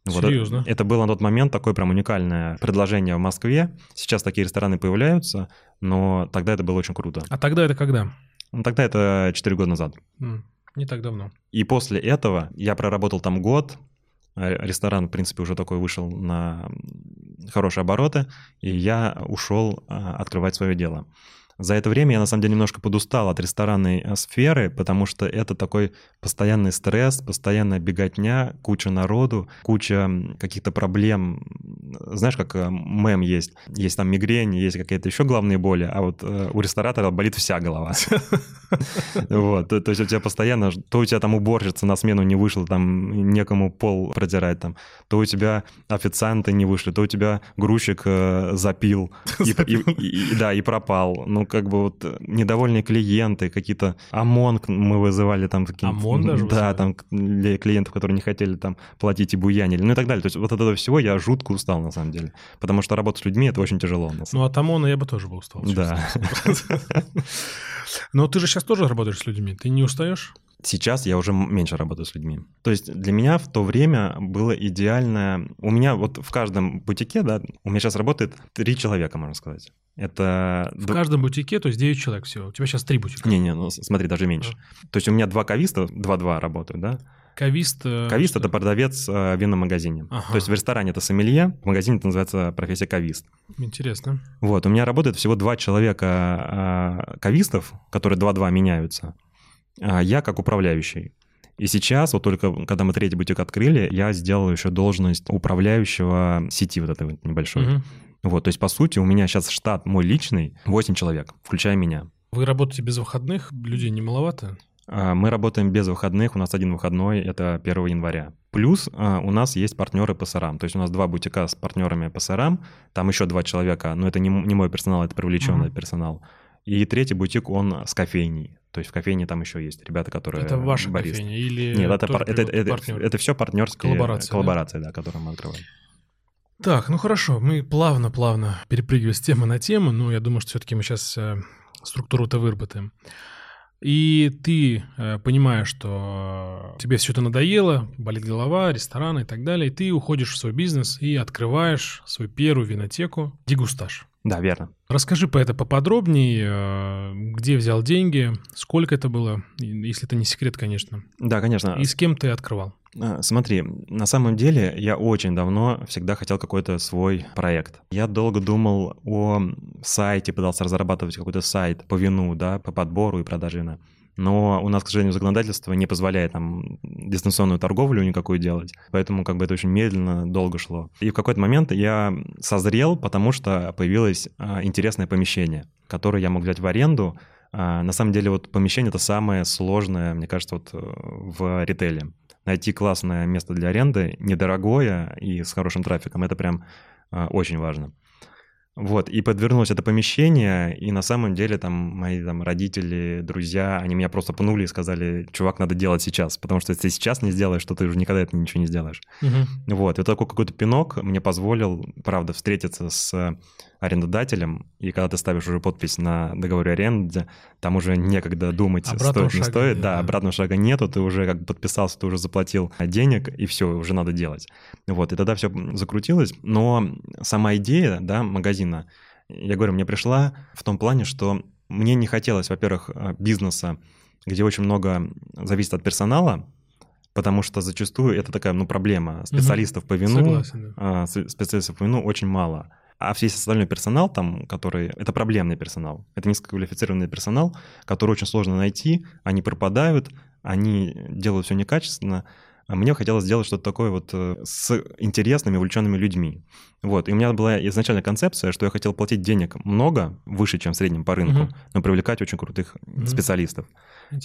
Вот Серьезно? Это, было на тот момент такое прям уникальное предложение в Москве. Сейчас такие рестораны появляются, но тогда это было очень круто. А тогда это когда? Ну, тогда это 4 года назад. Mm, не так давно. И после этого я проработал там год. Э, ресторан, в принципе, уже такой вышел на хорошие обороты, и я ушел а, открывать свое дело. За это время я, на самом деле, немножко подустал от ресторанной э, сферы, потому что это такой постоянный стресс, постоянная беготня, куча народу, куча каких-то проблем. Знаешь, как э, мем есть? Есть там мигрень, есть какие-то еще главные боли, а вот э, у ресторатора болит вся голова. Вот, то есть у тебя постоянно, то у тебя там уборщица на смену не вышла, там некому пол протирать, там, то у тебя официанты не вышли, то у тебя грузчик запил, и, да, и пропал. Ну, как бы вот недовольные клиенты, какие-то ОМОН мы вызывали там. ОМОН даже Да, там для клиентов, которые не хотели там платить и буянили, ну и так далее. То есть вот от этого всего я жутко устал на самом деле, потому что работать с людьми это очень тяжело. Ну от ОМОНа я бы тоже бы устал. Да. Но ты же сейчас тоже работаешь с людьми, ты не устаешь? Сейчас я уже меньше работаю с людьми. То есть для меня в то время было идеальное... У меня вот в каждом бутике, да, у меня сейчас работает три человека, можно сказать. Это... В каждом бутике, то есть 9 человек всего. У тебя сейчас три бутика. Не-не, ну смотри, даже меньше. А. То есть у меня два кависта, два-два работают, да? Кавист... Э, кавист – это продавец э, в винном магазине. Ага. То есть в ресторане это сомелье, в магазине это называется профессия кавист. Интересно. Вот, у меня работает всего два человека э, кавистов, которые два-два меняются. А я как управляющий. И сейчас, вот только когда мы третий бутик открыли, я сделал еще должность управляющего сети вот этой вот небольшой. Угу. Вот, то есть, по сути, у меня сейчас штат мой личный 8 человек, включая меня. Вы работаете без выходных? Людей не маловато? А, мы работаем без выходных, у нас один выходной, это 1 января. Плюс а, у нас есть партнеры по СРАМ, то есть у нас два бутика с партнерами по СРАМ, там еще два человека, но это не, не мой персонал, это привлеченный mm персонал. И третий бутик, он с кофейней. То есть в кофейне там еще есть ребята, которые... Это ваша барист. кофейня или... Нет, это, пар... это, это, это, это все партнерские коллаборации, коллаборации да? да, которые мы открываем. Так, ну хорошо, мы плавно-плавно перепрыгиваем с темы на тему, но я думаю, что все-таки мы сейчас э, структуру-то выработаем. И ты э, понимаешь, что тебе все это надоело, болит голова, рестораны и так далее, и ты уходишь в свой бизнес и открываешь свою первую винотеку «Дегустаж». Да, верно. Расскажи по это поподробнее, э, где взял деньги, сколько это было, если это не секрет, конечно. Да, конечно. И с кем ты открывал? А, смотри, на самом деле я очень давно всегда хотел какой-то свой проект. Я долго думал о сайте, пытался разрабатывать какой-то сайт по вину, да, по подбору и продаже вина но у нас, к сожалению, законодательство не позволяет там дистанционную торговлю никакую делать, поэтому как бы это очень медленно, долго шло. И в какой-то момент я созрел, потому что появилось а, интересное помещение, которое я мог взять в аренду. А, на самом деле вот помещение — это самое сложное, мне кажется, вот э, в ритейле. Найти классное место для аренды, недорогое и с хорошим трафиком — это прям а, очень важно. Вот, и подвернулось это помещение, и на самом деле там мои там родители, друзья, они меня просто пнули и сказали, чувак, надо делать сейчас, потому что если ты сейчас не сделаешь, то ты уже никогда это ничего не сделаешь. Угу. Вот, и такой какой-то пинок мне позволил, правда, встретиться с арендодателем, и когда ты ставишь уже подпись на договоре аренды, там уже некогда думать, обратного стоит, не стоит. Нет, да, да, обратного шага нету, ты уже как бы подписался, ты уже заплатил денег, и все, уже надо делать. Вот, и тогда все закрутилось, но сама идея, да, магазина, я говорю, мне пришла в том плане, что мне не хотелось, во-первых, бизнеса, где очень много зависит от персонала, потому что зачастую это такая, ну, проблема. Специалистов угу. по вину, Согласен, да. А, специалистов по вину очень мало а весь остальной персонал там, который... Это проблемный персонал. Это низкоквалифицированный персонал, который очень сложно найти, они пропадают, они делают все некачественно. А мне хотелось сделать что-то такое вот э, с интересными, увлеченными людьми. Вот. И у меня была изначально концепция, что я хотел платить денег много, выше, чем в среднем по рынку, угу. но привлекать очень крутых угу. специалистов.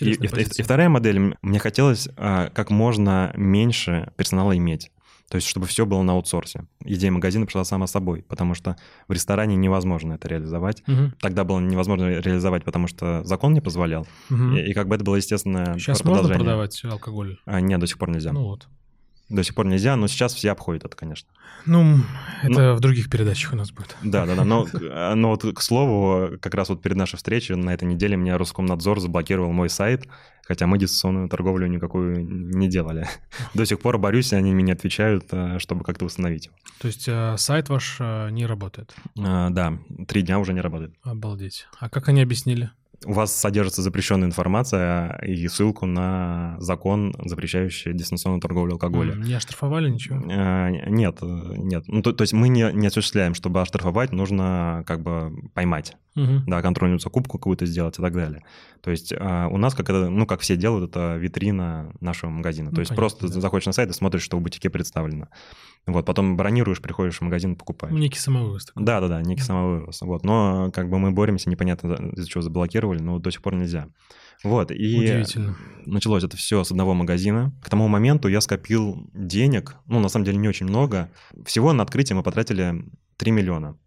И, и, и вторая модель, мне хотелось а, как можно меньше персонала иметь. То есть, чтобы все было на аутсорсе. Идея магазина пришла сама собой, потому что в ресторане невозможно это реализовать. Угу. Тогда было невозможно реализовать, потому что закон не позволял. Угу. И, и как бы это было естественно. Сейчас можно продавать алкоголь? А, нет, до сих пор нельзя. Ну вот. До сих пор нельзя, но сейчас все обходят это, конечно. Ну, это но... в других передачах у нас будет. Да, да, да. Но, но вот, к слову, как раз вот перед нашей встречей на этой неделе меня Роскомнадзор заблокировал мой сайт, хотя мы дистанционную торговлю никакую не делали. До сих пор борюсь, они мне отвечают, э, чтобы как-то восстановить его. То есть э, сайт ваш э, не работает? Да, три дня уже не работает. Обалдеть. А как они объяснили? У вас содержится запрещенная информация и ссылку на закон, запрещающий дистанционную торговлю алкоголем. Не оштрафовали ничего? Нет, нет. Ну, то, то есть мы не, не осуществляем, чтобы оштрафовать, нужно как бы поймать. Угу. да, контрольную закупку какую-то сделать и так далее. То есть а, у нас, как это, ну, как все делают, это витрина нашего магазина. Ну, То есть понятно, просто да. заходишь на сайт и смотришь, что в бутике представлено. Вот, потом бронируешь, приходишь в магазин, покупаешь. Некий самовывоз. Да-да-да, некий самовывоз. Вот, но как бы мы боремся, непонятно из-за чего заблокировали, но до сих пор нельзя. Вот, и Удивительно. началось это все с одного магазина. К тому моменту я скопил денег, ну, на самом деле, не очень много. Всего на открытие мы потратили 3 миллиона.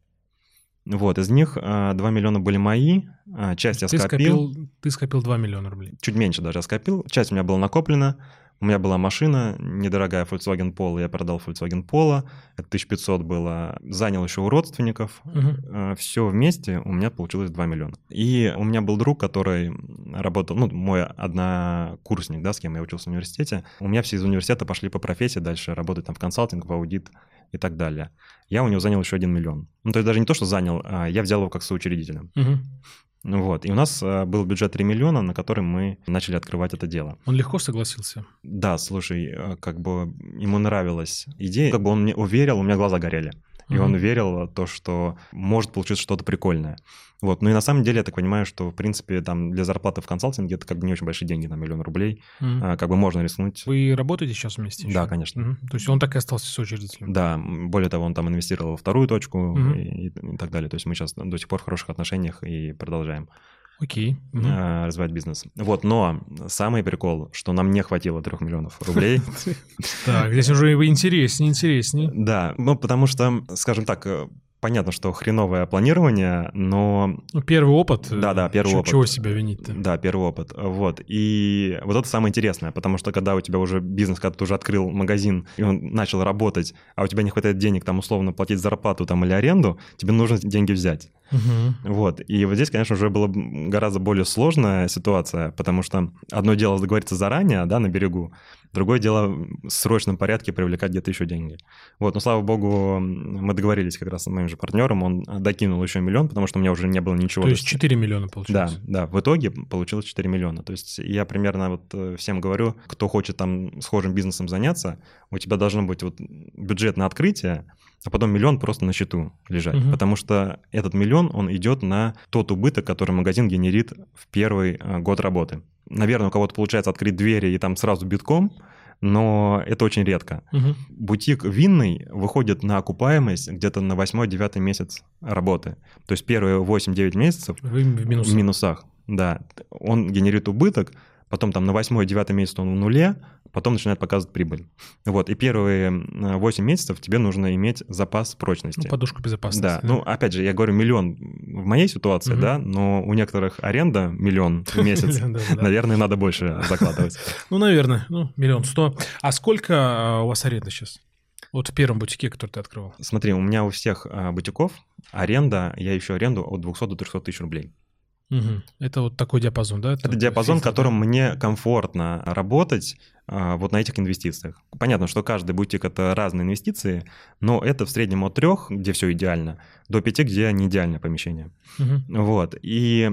Вот, из них 2 а, миллиона были мои, а, часть я ты скопил. скопил. Ты скопил 2 миллиона рублей. Чуть меньше даже я скопил. Часть у меня была накоплена, у меня была машина, недорогая Volkswagen Polo, я продал Volkswagen Polo, это 1500 было, занял еще у родственников. Угу. Э, Все вместе у меня получилось 2 миллиона. И у меня был друг, который работал, ну, мой однокурсник, да, с кем я учился в университете. У меня все из университета пошли по профессии дальше работать там в консалтинг, в аудит и так далее. Я у него занял еще 1 миллион. Ну, то есть даже не то, что занял, а я взял его как соучредителя. Угу. Ну вот. И у нас э, был бюджет 3 миллиона, на который мы начали открывать это дело. Он легко согласился? Да, слушай, э, как бы ему нравилась идея, как бы он мне уверил, у меня глаза горели. И угу. он верил в то, что может получиться что-то прикольное. Вот. Ну и на самом деле я так понимаю, что, в принципе, там для зарплаты в консалтинге это как бы не очень большие деньги, на миллион рублей. Mm. А, как бы можно рискнуть. Вы работаете сейчас вместе? Еще? Да, конечно. Mm. То есть он так и остался соучредителем? Да. Более того, он там инвестировал во вторую точку mm. и, и так далее. То есть мы сейчас до сих пор в хороших отношениях и продолжаем. Окей. Okay. Mm-hmm. развивать бизнес. Вот, но самый прикол, что нам не хватило трех миллионов рублей. Так, здесь уже интереснее, интереснее. Да, ну потому что, скажем так, понятно, что хреновое планирование, но... Ну, первый опыт. Да, да, первый чего, опыт. Чего себя винить-то? Да, первый опыт. Вот. И вот это самое интересное, потому что когда у тебя уже бизнес, когда ты уже открыл магазин, и он начал работать, а у тебя не хватает денег, там, условно, платить зарплату там или аренду, тебе нужно деньги взять. Угу. Вот. И вот здесь, конечно, уже была гораздо более сложная ситуация, потому что одно дело договориться заранее, да, на берегу, другое дело в срочном порядке привлекать где-то еще деньги. Вот, но слава богу, мы договорились как раз с моим же партнером, он докинул еще миллион, потому что у меня уже не было ничего. То есть 4 миллиона получилось? Да, да, в итоге получилось 4 миллиона. То есть я примерно вот э, всем говорю, кто хочет там схожим бизнесом заняться, у тебя должно быть вот бюджет на открытие, а потом миллион просто на счету лежать. Угу. Потому что этот миллион, он идет на тот убыток, который магазин генерит в первый э, год работы. Наверное, у кого-то получается открыть двери и там сразу битком, но это очень редко. Угу. Бутик винный выходит на окупаемость где-то на 8-9 месяц работы. То есть первые 8-9 месяцев Вы в минусах. в минусах. Да, он генерит убыток, потом там на 8-9 месяц он в нуле, потом начинает показывать прибыль. Вот, и первые 8 месяцев тебе нужно иметь запас прочности. Ну, подушку безопасности. Да. да, ну, опять же, я говорю миллион в моей ситуации, угу. да, но у некоторых аренда миллион в месяц. Наверное, надо больше закладывать. Ну, наверное, ну, миллион сто. А сколько а, у вас аренда сейчас? Вот в первом бутике, который ты открывал. Смотри, у меня у всех а, бутиков аренда, я ищу аренду от 200 до 300 тысяч рублей. Угу. Это вот такой диапазон, да? Это, это диапазон, в котором мне комфортно работать а, вот на этих инвестициях. Понятно, что каждый бутик это разные инвестиции, но это в среднем от трех, где все идеально, до пяти, где не идеальное помещение. Угу. Вот. И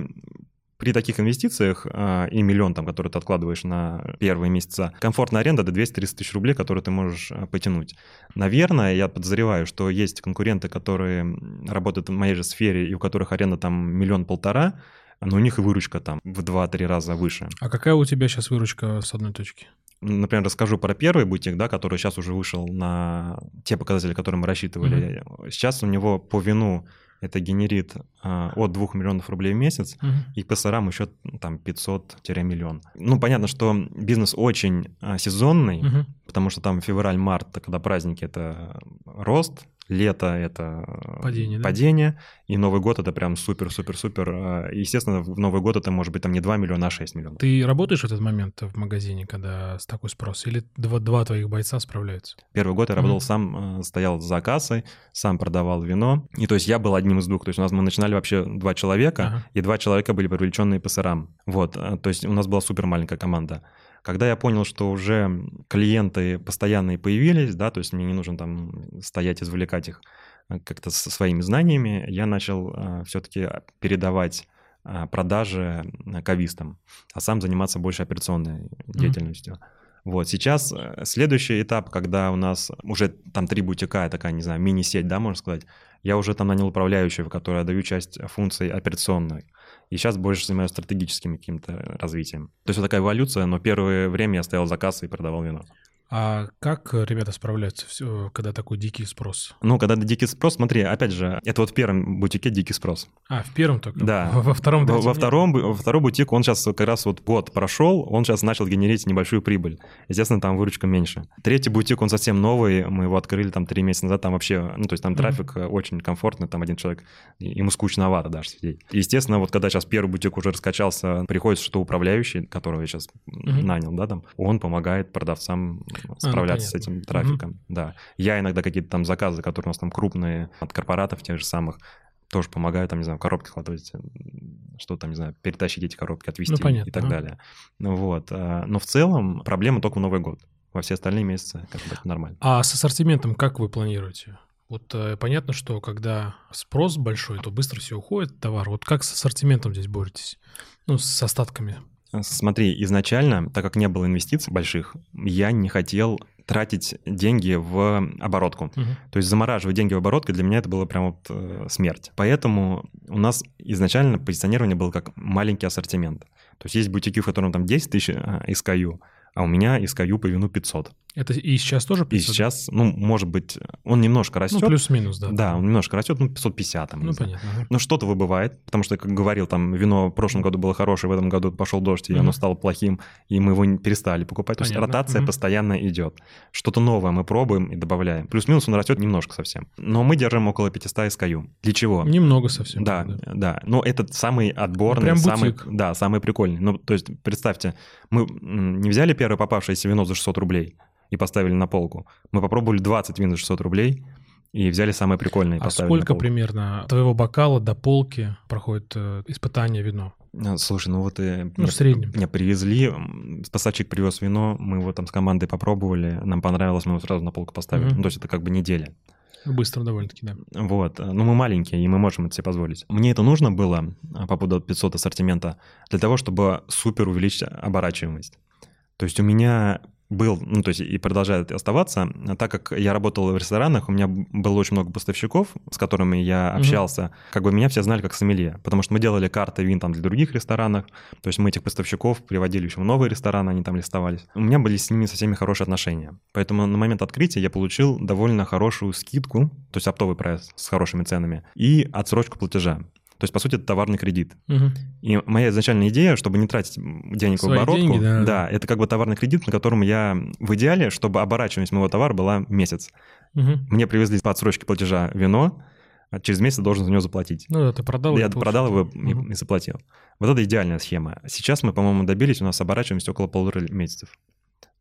при таких инвестициях а, и миллион, там, который ты откладываешь на первые месяца, комфортная аренда до 200-300 тысяч рублей, которые ты можешь а, потянуть. Наверное, я подозреваю, что есть конкуренты, которые работают в моей же сфере и у которых аренда там миллион-полтора, но у них и выручка там в 2-3 раза выше. А какая у тебя сейчас выручка с одной точки? Например, расскажу про первый бутик, да, который сейчас уже вышел на те показатели, которые мы рассчитывали. Mm-hmm. Сейчас у него по вину это генерит а, от 2 миллионов рублей в месяц, uh-huh. и по сырам еще там 500-миллион. Ну, понятно, что бизнес очень а, сезонный, uh-huh. потому что там февраль-март, когда праздники, это рост, лето это падение, падение да? и Новый год это прям супер-супер-супер. А, естественно, в Новый год это может быть там не 2 миллиона, а 6 миллионов. Ты работаешь в этот момент в магазине, когда с такой спрос, или два, два твоих бойца справляются? Первый год я работал mm-hmm. сам, стоял за кассой, сам продавал вино, и то есть я был одним из двух, то есть у нас мы начинали вообще два человека, uh-huh. и два человека были привлеченные по сырам. Вот, то есть у нас была супер маленькая команда. Когда я понял, что уже клиенты постоянные появились, да, то есть мне не нужно там стоять, извлекать их э, как-то со своими знаниями, я начал э, все-таки передавать э, продажи кавистам, а сам заниматься больше операционной деятельностью. Mm-hmm. Вот, сейчас следующий этап, когда у нас уже там три бутика, такая, не знаю, мини-сеть, да, можно сказать, я уже там нанял управляющего, который отдаю часть функций операционной. И сейчас больше занимаюсь стратегическим каким-то развитием. То есть вот такая эволюция, но первое время я стоял за и продавал вино. А как ребята справляются, когда такой дикий спрос? Ну, когда дикий спрос, смотри, опять же, это вот в первом бутике дикий спрос. А, в первом только? Да. Во, втором? Во, во втором, во второй бутик, он сейчас как раз вот год прошел, он сейчас начал генерить небольшую прибыль. Естественно, там выручка меньше. Третий бутик, он совсем новый, мы его открыли там три месяца назад, там вообще, ну, то есть там трафик mm-hmm. очень комфортный, там один человек, ему скучновато даже сидеть. Естественно, вот когда сейчас первый бутик уже раскачался, приходит что управляющий, которого я сейчас mm-hmm. нанял, да, там, он помогает продавцам справляться а, ну, с этим трафиком. Угу. Да. Я иногда какие-то там заказы, которые у нас там крупные от корпоратов тех же самых, тоже помогаю, там, не знаю, коробки складывать, что там, не знаю, перетащить эти коробки, отвезти ну, понятно, и так а. далее. Ну вот. А, но в целом проблема только в Новый год. Во все остальные месяцы как бы это нормально. А с ассортиментом как вы планируете? Вот э, понятно, что когда спрос большой, то быстро все уходит, товар. Вот как с ассортиментом здесь боретесь? Ну, с остатками. Смотри, изначально, так как не было инвестиций больших, я не хотел тратить деньги в оборотку. Угу. То есть замораживать деньги в оборотке для меня это было прям вот э, смерть. Поэтому у нас изначально позиционирование было как маленький ассортимент. То есть есть бутики, в котором там 10 тысяч э, SKU, а у меня SKU по вину 500. Это и сейчас тоже 500? И сейчас, ну, может быть, он немножко растет. Ну, плюс-минус, да. Да, он немножко растет, ну, 550 там. Ну, понятно. Ага. Ну, что-то выбывает, потому что, как говорил, там, вино в прошлом году было хорошее, в этом году пошел дождь, и mm оно стало плохим, и мы его перестали покупать. Понятно. То есть ротация mm постоянно идет. Что-то новое мы пробуем и добавляем. Плюс-минус он растет немножко совсем. Но мы держим около 500 SKU. Для чего? Немного совсем. Да, да. да. Но этот самый отборный, прям самый, бутик. да, самый прикольный. Ну, то есть, представьте, мы не взяли первое попавшееся вино за 600 рублей, и поставили на полку. Мы попробовали 20 вин за 600 рублей, и взяли самое прикольное и а сколько примерно твоего бокала до полки проходит э, испытание вино? А, слушай, ну вот э, ну, в среднем. меня привезли, поставщик привез вино, мы его там с командой попробовали, нам понравилось, мы его сразу на полку поставили. Угу. Ну, то есть это как бы неделя. Быстро довольно-таки, да. Вот. Но мы маленькие, и мы можем это себе позволить. Мне это нужно было а, по поводу 500 ассортимента для того, чтобы супер увеличить оборачиваемость. То есть у меня был, ну, то есть и продолжает оставаться, так как я работал в ресторанах, у меня было очень много поставщиков, с которыми я общался, угу. как бы меня все знали как сомелье, потому что мы делали карты вин там для других ресторанов, то есть мы этих поставщиков приводили еще в новые рестораны, они там листовались. У меня были с ними со всеми хорошие отношения, поэтому на момент открытия я получил довольно хорошую скидку, то есть оптовый прайс с хорошими ценами, и отсрочку платежа. То есть, по сути, это товарный кредит. Угу. И моя изначальная идея, чтобы не тратить денег Свои в оборотку, деньги, да, да, это как бы товарный кредит, на котором я в идеале, чтобы оборачиваемость моего товара была месяц. Угу. Мне привезли по отсрочке платежа вино, а через месяц должен за него заплатить. Ну да, ты продал. Я продал его угу. и заплатил. Вот это идеальная схема. Сейчас мы, по-моему, добились, у нас оборачиваемость около полутора месяцев.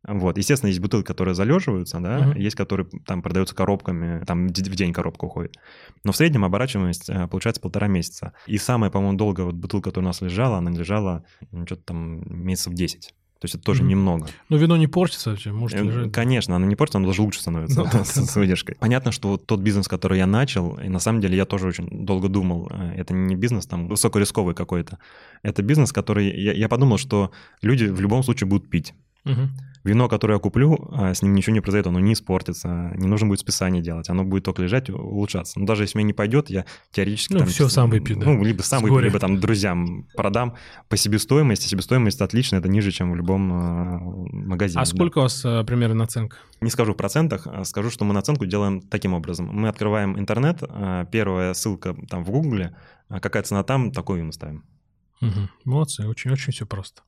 Вот, естественно, есть бутылки, которые залеживаются, да, uh-huh. есть, которые там продаются коробками, там в день коробка уходит. Но в среднем оборачиваемость э, получается полтора месяца. И самая, по-моему, долгая вот бутылка, которая у нас лежала, она лежала ну, что-то там месяцев 10. То есть это тоже mm-hmm. немного. Но вино не портится вообще, может э, лежать. Конечно, оно не портится, оно даже лучше становится ну, с выдержкой. Понятно, что вот тот бизнес, который я начал, и на самом деле я тоже очень долго думал, э, это не бизнес там высокорисковый какой-то, это бизнес, который... Я, я подумал, что люди в любом случае будут пить. Угу. Вино, которое я куплю, а, с ним ничего не произойдет, оно не испортится, не нужно будет списание делать, оно будет только лежать, улучшаться. Но даже если мне не пойдет, я теоретически... Ну, там, все сам выпью, да. Ну, либо сам выпью, либо там друзьям продам по себестоимости. Себестоимость отличная, это ниже, чем в любом а, магазине. А да. сколько у вас а, примерно наценка? Не скажу в процентах, скажу, что мы наценку делаем таким образом. Мы открываем интернет, первая ссылка там в Гугле, какая цена там, такую мы ставим. Угу. Молодцы, очень-очень все просто.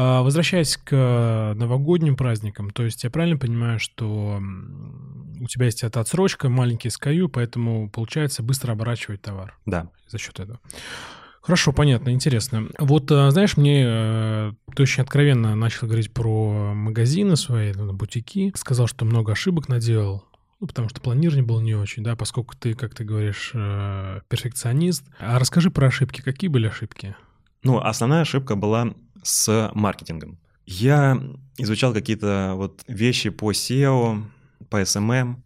А, возвращаясь к новогодним праздникам, то есть я правильно понимаю, что у тебя есть эта отсрочка, маленький SKU, поэтому получается быстро оборачивать товар. Да. За счет этого. Хорошо, понятно, интересно. Вот, а, знаешь, мне э, ты очень откровенно начал говорить про магазины свои, ну, бутики. Сказал, что много ошибок наделал. Ну, потому что планирование было не очень, да, поскольку ты, как ты говоришь, э, перфекционист. А расскажи про ошибки. Какие были ошибки? Ну, основная ошибка была с маркетингом. Я изучал какие-то вот вещи по SEO, по SMM.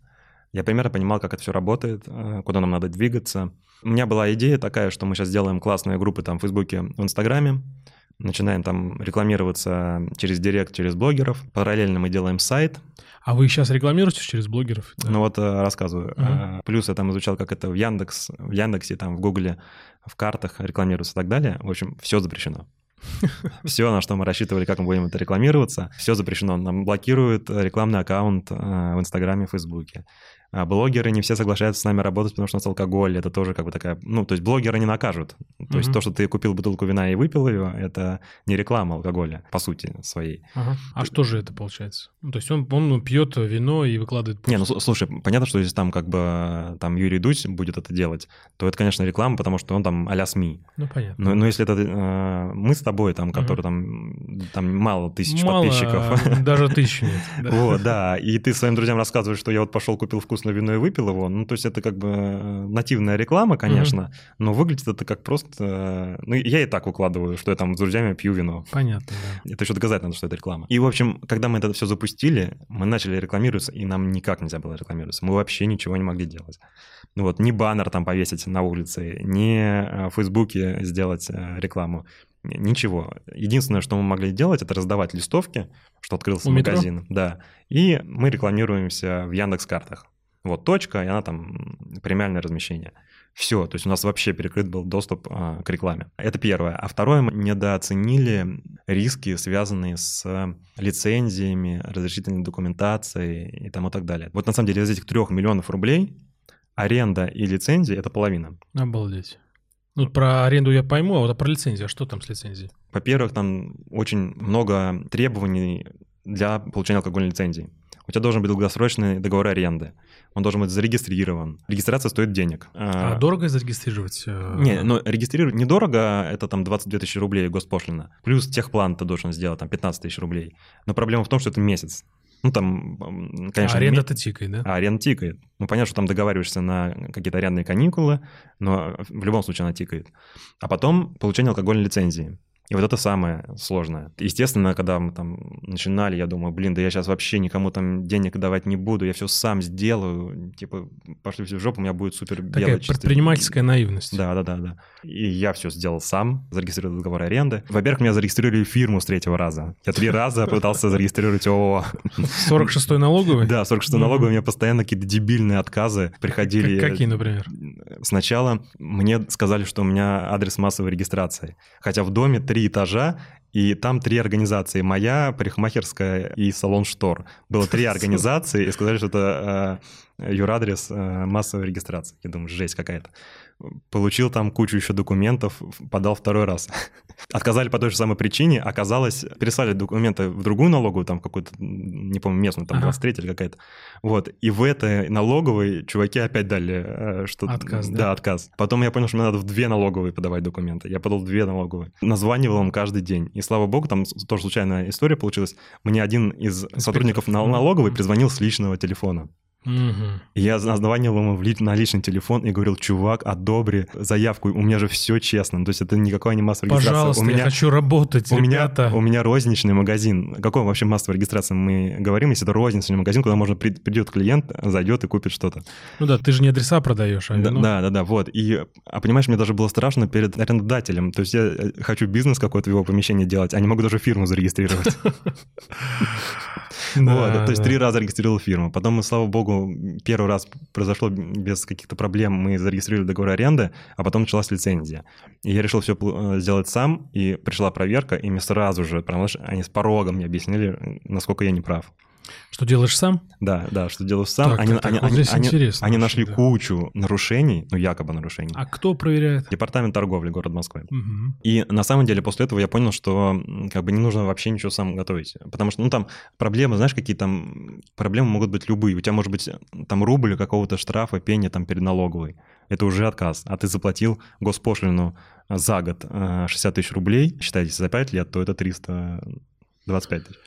Я примерно понимал, как это все работает, э, куда нам надо двигаться. У меня была идея такая, что мы сейчас сделаем классные группы там в Фейсбуке, в Инстаграме, начинаем там рекламироваться через директ, через блогеров. Параллельно мы делаем сайт. А вы сейчас рекламируетесь через блогеров? Да? Ну вот э, рассказываю. Uh-huh. Плюс я там изучал, как это в Яндекс, в Яндексе, там в Гугле, в картах рекламируется и так далее. В общем, все запрещено. Все, на что мы рассчитывали, как мы будем это рекламироваться, все запрещено. Нам блокируют рекламный аккаунт э, в Инстаграме, Фейсбуке. А блогеры не все соглашаются с нами работать, потому что у нас алкоголь, это тоже как бы такая... Ну, то есть блогеры не накажут. То mm-hmm. есть то, что ты купил бутылку вина и выпил ее, это не реклама алкоголя, по сути, своей. Ага. А ты... что же это получается? Ну, то есть он, он пьет вино и выкладывает... Не, ну, слушай, понятно, что если там как бы там Юрий Дудь будет это делать, то это, конечно, реклама, потому что он там а-ля СМИ. Ну, понятно. Но, но если это э, мы с тобой, там, которые mm-hmm. там, там мало тысяч мало, подписчиков. даже тысяч нет. Вот, да. И ты своим друзьям рассказываешь, что я вот пошел, купил вкусное вино и выпил его, ну, то есть это как бы э, нативная реклама, конечно, mm-hmm. но выглядит это как просто... Ну, я и так выкладываю, что я там с друзьями пью вино. Понятно, да. Это еще доказать надо, что это реклама. И, в общем, когда мы это все запустили, мы начали рекламироваться, и нам никак нельзя было рекламироваться. Мы вообще ничего не могли делать. Ну вот, ни баннер там повесить на улице, ни э, в Фейсбуке сделать э, рекламу. Ничего. Единственное, что мы могли делать, это раздавать листовки, что открылся У магазин. Метро? Да. И мы рекламируемся в Яндекс картах. Вот точка, и она там премиальное размещение. Все, то есть у нас вообще перекрыт был доступ а, к рекламе. Это первое. А второе, мы недооценили риски, связанные с лицензиями, разрешительной документацией и тому так далее. Вот на самом деле из этих трех миллионов рублей аренда и лицензии — это половина. Обалдеть. Ну, про аренду я пойму, а вот про лицензию, а что там с лицензией? Во-первых, там очень много требований для получения алкогольной лицензии. У тебя должен быть долгосрочный договор аренды он должен быть зарегистрирован. Регистрация стоит денег. А, а дорого зарегистрировать? Э, не, ну регистрировать недорого, это там 22 тысячи рублей госпошлина. Плюс техплан ты должен сделать, там 15 тысяч рублей. Но проблема в том, что это месяц. Ну, там, конечно... А аренда-то тикает, да? А аренда тикает. Ну, понятно, что там договариваешься на какие-то арендные каникулы, но в любом случае она тикает. А потом получение алкогольной лицензии. И вот это самое сложное. Естественно, когда мы там начинали, я думаю, блин, да я сейчас вообще никому там денег давать не буду, я все сам сделаю, типа, пошли все в жопу, у меня будет супер белый Такая предпринимательская наивность. Да, да, да, да. И я все сделал сам, зарегистрировал договор аренды. Во-первых, меня зарегистрировали фирму с третьего раза. Я три раза пытался зарегистрировать ООО. 46-й налоговый? Да, 46-й налоговый, у меня постоянно какие-то дебильные отказы приходили. Какие, например? Сначала мне сказали, что у меня адрес массовой регистрации. Хотя в доме три этажа, и там три организации. Моя, парикмахерская и салон штор. Было три организации, и сказали, что это э, юрадрес э, массовой регистрации. Я думаю, жесть какая-то получил там кучу еще документов, подал второй раз. Отказали по той же самой причине, оказалось, переслали документы в другую налоговую, там какую-то, не помню, местную, там 23 ага. или какая-то. Вот, и в этой налоговой чуваки опять дали э, что Отказ, да? Да, отказ. Потом я понял, что мне надо в две налоговые подавать документы. Я подал в две налоговые. Названивал им каждый день. И слава богу, там тоже случайная история получилась. Мне один из Инспектор. сотрудников налоговой призвонил с личного телефона. Угу. Я названивал ему на личный телефон и говорил, чувак, одобри заявку, у меня же все честно. Ну, то есть это никакая не массовая регистрация. Пожалуйста, у меня, я хочу работать, у ребята. Меня, у меня розничный магазин. Какой вообще массовой регистрации мы говорим, если это розничный магазин, куда можно придет клиент, зайдет и купит что-то. Ну да, ты же не адреса продаешь, а да, да, да, да, вот. И, а понимаешь, мне даже было страшно перед арендодателем. То есть я э, хочу бизнес какой-то в его помещении делать, а не могу даже фирму зарегистрировать. Вот, то есть три раза регистрировал фирму. Потом мы, слава богу, первый раз произошло без каких-то проблем, мы зарегистрировали договор аренды, а потом началась лицензия. И я решил все э, сделать сам, и пришла проверка, и мне сразу же, прям, они с порога мне объяснили, насколько я не прав. Что делаешь сам? Да, да, что делаешь сам. Так, они, так, они, вот они, они, они нашли да. кучу нарушений, ну якобы нарушений. А кто проверяет? Департамент торговли города Москвы. Угу. И на самом деле после этого я понял, что как бы не нужно вообще ничего сам готовить, потому что ну там проблемы, знаешь, какие там проблемы могут быть любые. У тебя может быть там рубль какого-то штрафа, пения там перед налоговой. Это уже отказ. А ты заплатил госпошлину за год 60 э, тысяч рублей, считайте, за 5 лет, то это 325 тысяч.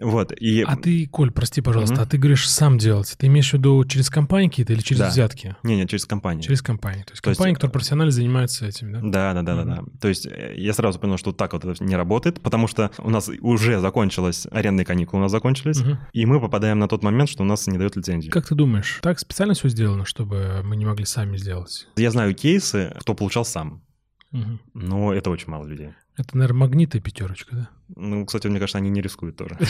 Вот, и... А ты, Коль, прости, пожалуйста, угу. а ты говоришь сам делать. Ты имеешь в виду через компании какие-то или через да. взятки? Не, не, через компании. Через компании. То есть То компании, есть... которые профессионально занимаются этим, да? Да, да, да, угу. да, да. То есть э, я сразу понял, что так вот это не работает, потому что у нас уже закончилась, арендные каникулы у нас закончились, угу. и мы попадаем на тот момент, что у нас не дают лицензию. Как ты думаешь, так специально все сделано, чтобы мы не могли сами сделать? Я знаю кейсы, кто получал сам. Угу. Но это очень мало людей. Это, наверное, магниты пятерочка, да? Ну, кстати, мне кажется, они не рискуют тоже.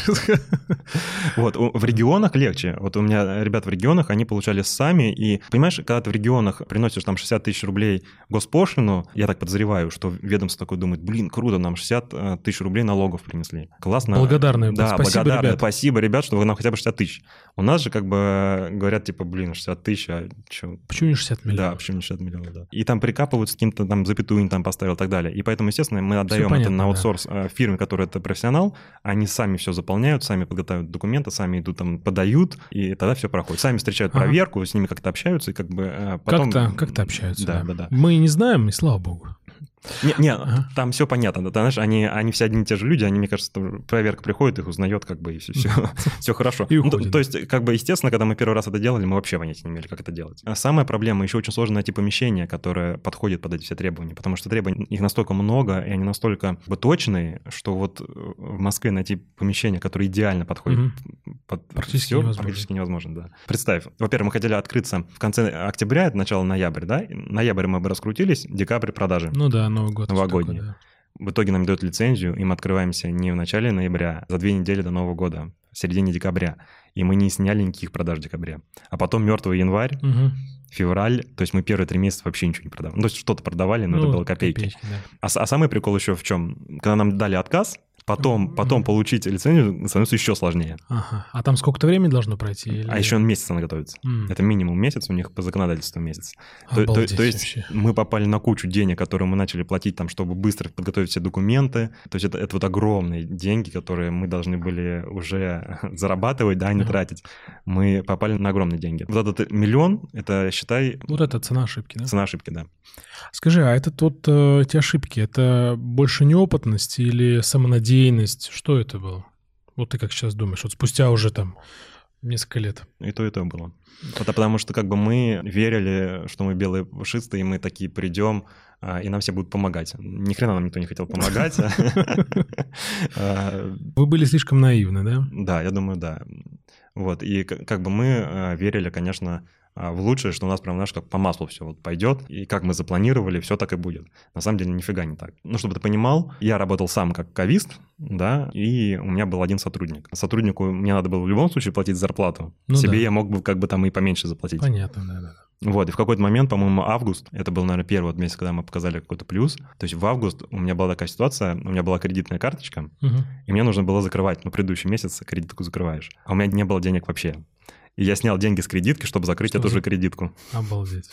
Вот, в регионах легче. Вот у меня ребят в регионах, они получали сами, и, понимаешь, когда ты в регионах приносишь там 60 тысяч рублей госпошлину, я так подозреваю, что ведомство такое думает, блин, круто, нам 60 э, тысяч рублей налогов принесли. Классно. Благодарны. Да, спасибо, благодарны. ребят. Спасибо, ребят, что вы нам хотя бы 60 тысяч. У нас же как бы говорят, типа, блин, 60 тысяч, а что? Почему не 60 миллионов? Да, почему не 60 миллионов, да. И там прикапывают с каким-то там запятую там поставил и так далее. И поэтому, естественно, мы отдаем понятно, это на да. аутсорс э, фирме, которая это профессионал, они сами все заполняют, сами подготавливают документы, сами идут там, подают, и тогда все проходит. Сами встречают Ага. проверку, с ними как-то общаются, и как бы э, потом... Как-то, как-то общаются. Да, да, да. Мы не знаем, и слава богу. Не, не, Ага. там все понятно. Да, знаешь, они, они все одни и те же люди, они, мне кажется, проверка приходит, их узнает, как бы, и все, все, все хорошо. И Ну, то- уходит. то есть, как бы, естественно, когда мы первый раз это делали, мы вообще понятия не имели, как это делать. А самая проблема, еще очень сложно найти помещение, которое подходит под эти все требования, потому что требований, их настолько много, и они настолько бы, точные, что вот э, в Москве найти помещение, которое идеально подходит Мгм. под Практически всё, невозможно. практически невозможно, да. Представь, во-первых, мы хотели открыться в конце октября, это начало ноября, да? Ноябрь мы бы раскрутились, декабрь продажи. Ну да, Новый год. Новогодний. такое, да. В итоге нам дают лицензию, и мы открываемся не в начале ноября, а за две недели до Нового года, в середине декабря. И мы не сняли никаких продаж в декабре. А потом мертвый январь, Мгм. февраль, то есть мы первые три месяца вообще ничего не продавали. Ну, то есть что-то продавали, но это Ну, было копейки. да. А, а самый прикол еще в чем? Когда нам дали отказ, потом, потом получить лицензию становится еще сложнее. Ага. А там сколько-то времени должно пройти? или- А еще месяц надо готовиться. М. Это минимум месяц, у них по законодательству месяц. То, то- Обалдеть то есть вообще. мы попали на кучу денег, которые мы начали платить там, чтобы быстро подготовить все документы. То есть это, это вот огромные деньги, которые мы должны были уже зарабатывать, да, а не Ага. тратить. Мы попали на огромные деньги. Вот этот миллион, это, считай, Вот это цена ошибки, да? цена ошибки, да. Скажи, а это вот э, эти ошибки, это больше неопытность или самонадеянность? Что это было? Вот ты как сейчас думаешь, вот спустя уже там несколько лет. И то, и то было. Это потому что как бы мы верили, что мы белые пушистые, и мы такие придем, а, и нам все будут помогать. Ни хрена нам никто не хотел помогать. А, Вы были слишком наивны, да? Да, я думаю, да. Вот, и как бы мы э, верили, конечно, а, в лучшее, что у нас прям, знаешь, как по маслу все вот пойдет, и как мы запланировали, все так и будет. На самом деле нифига не так. Ну, чтобы ты понимал, я работал сам как кавист, да, и у меня был один сотрудник. Сотруднику мне надо было в любом случае платить зарплату. Ну Себе да. я мог бы как бы там и поменьше заплатить. Понятно, да, да. Вот, и в какой-то момент, по-моему, август, это был, наверное, первый вот месяц, когда мы показали какой-то плюс. То есть в август у меня была такая ситуация, у меня была кредитная карточка, Мгм. и мне нужно было закрывать, ну, предыдущий месяц кредитку закрываешь. А у меня не было денег вообще. И я снял деньги с кредитки, чтобы закрыть Чтобы эту же за- кредитку. Обалдеть.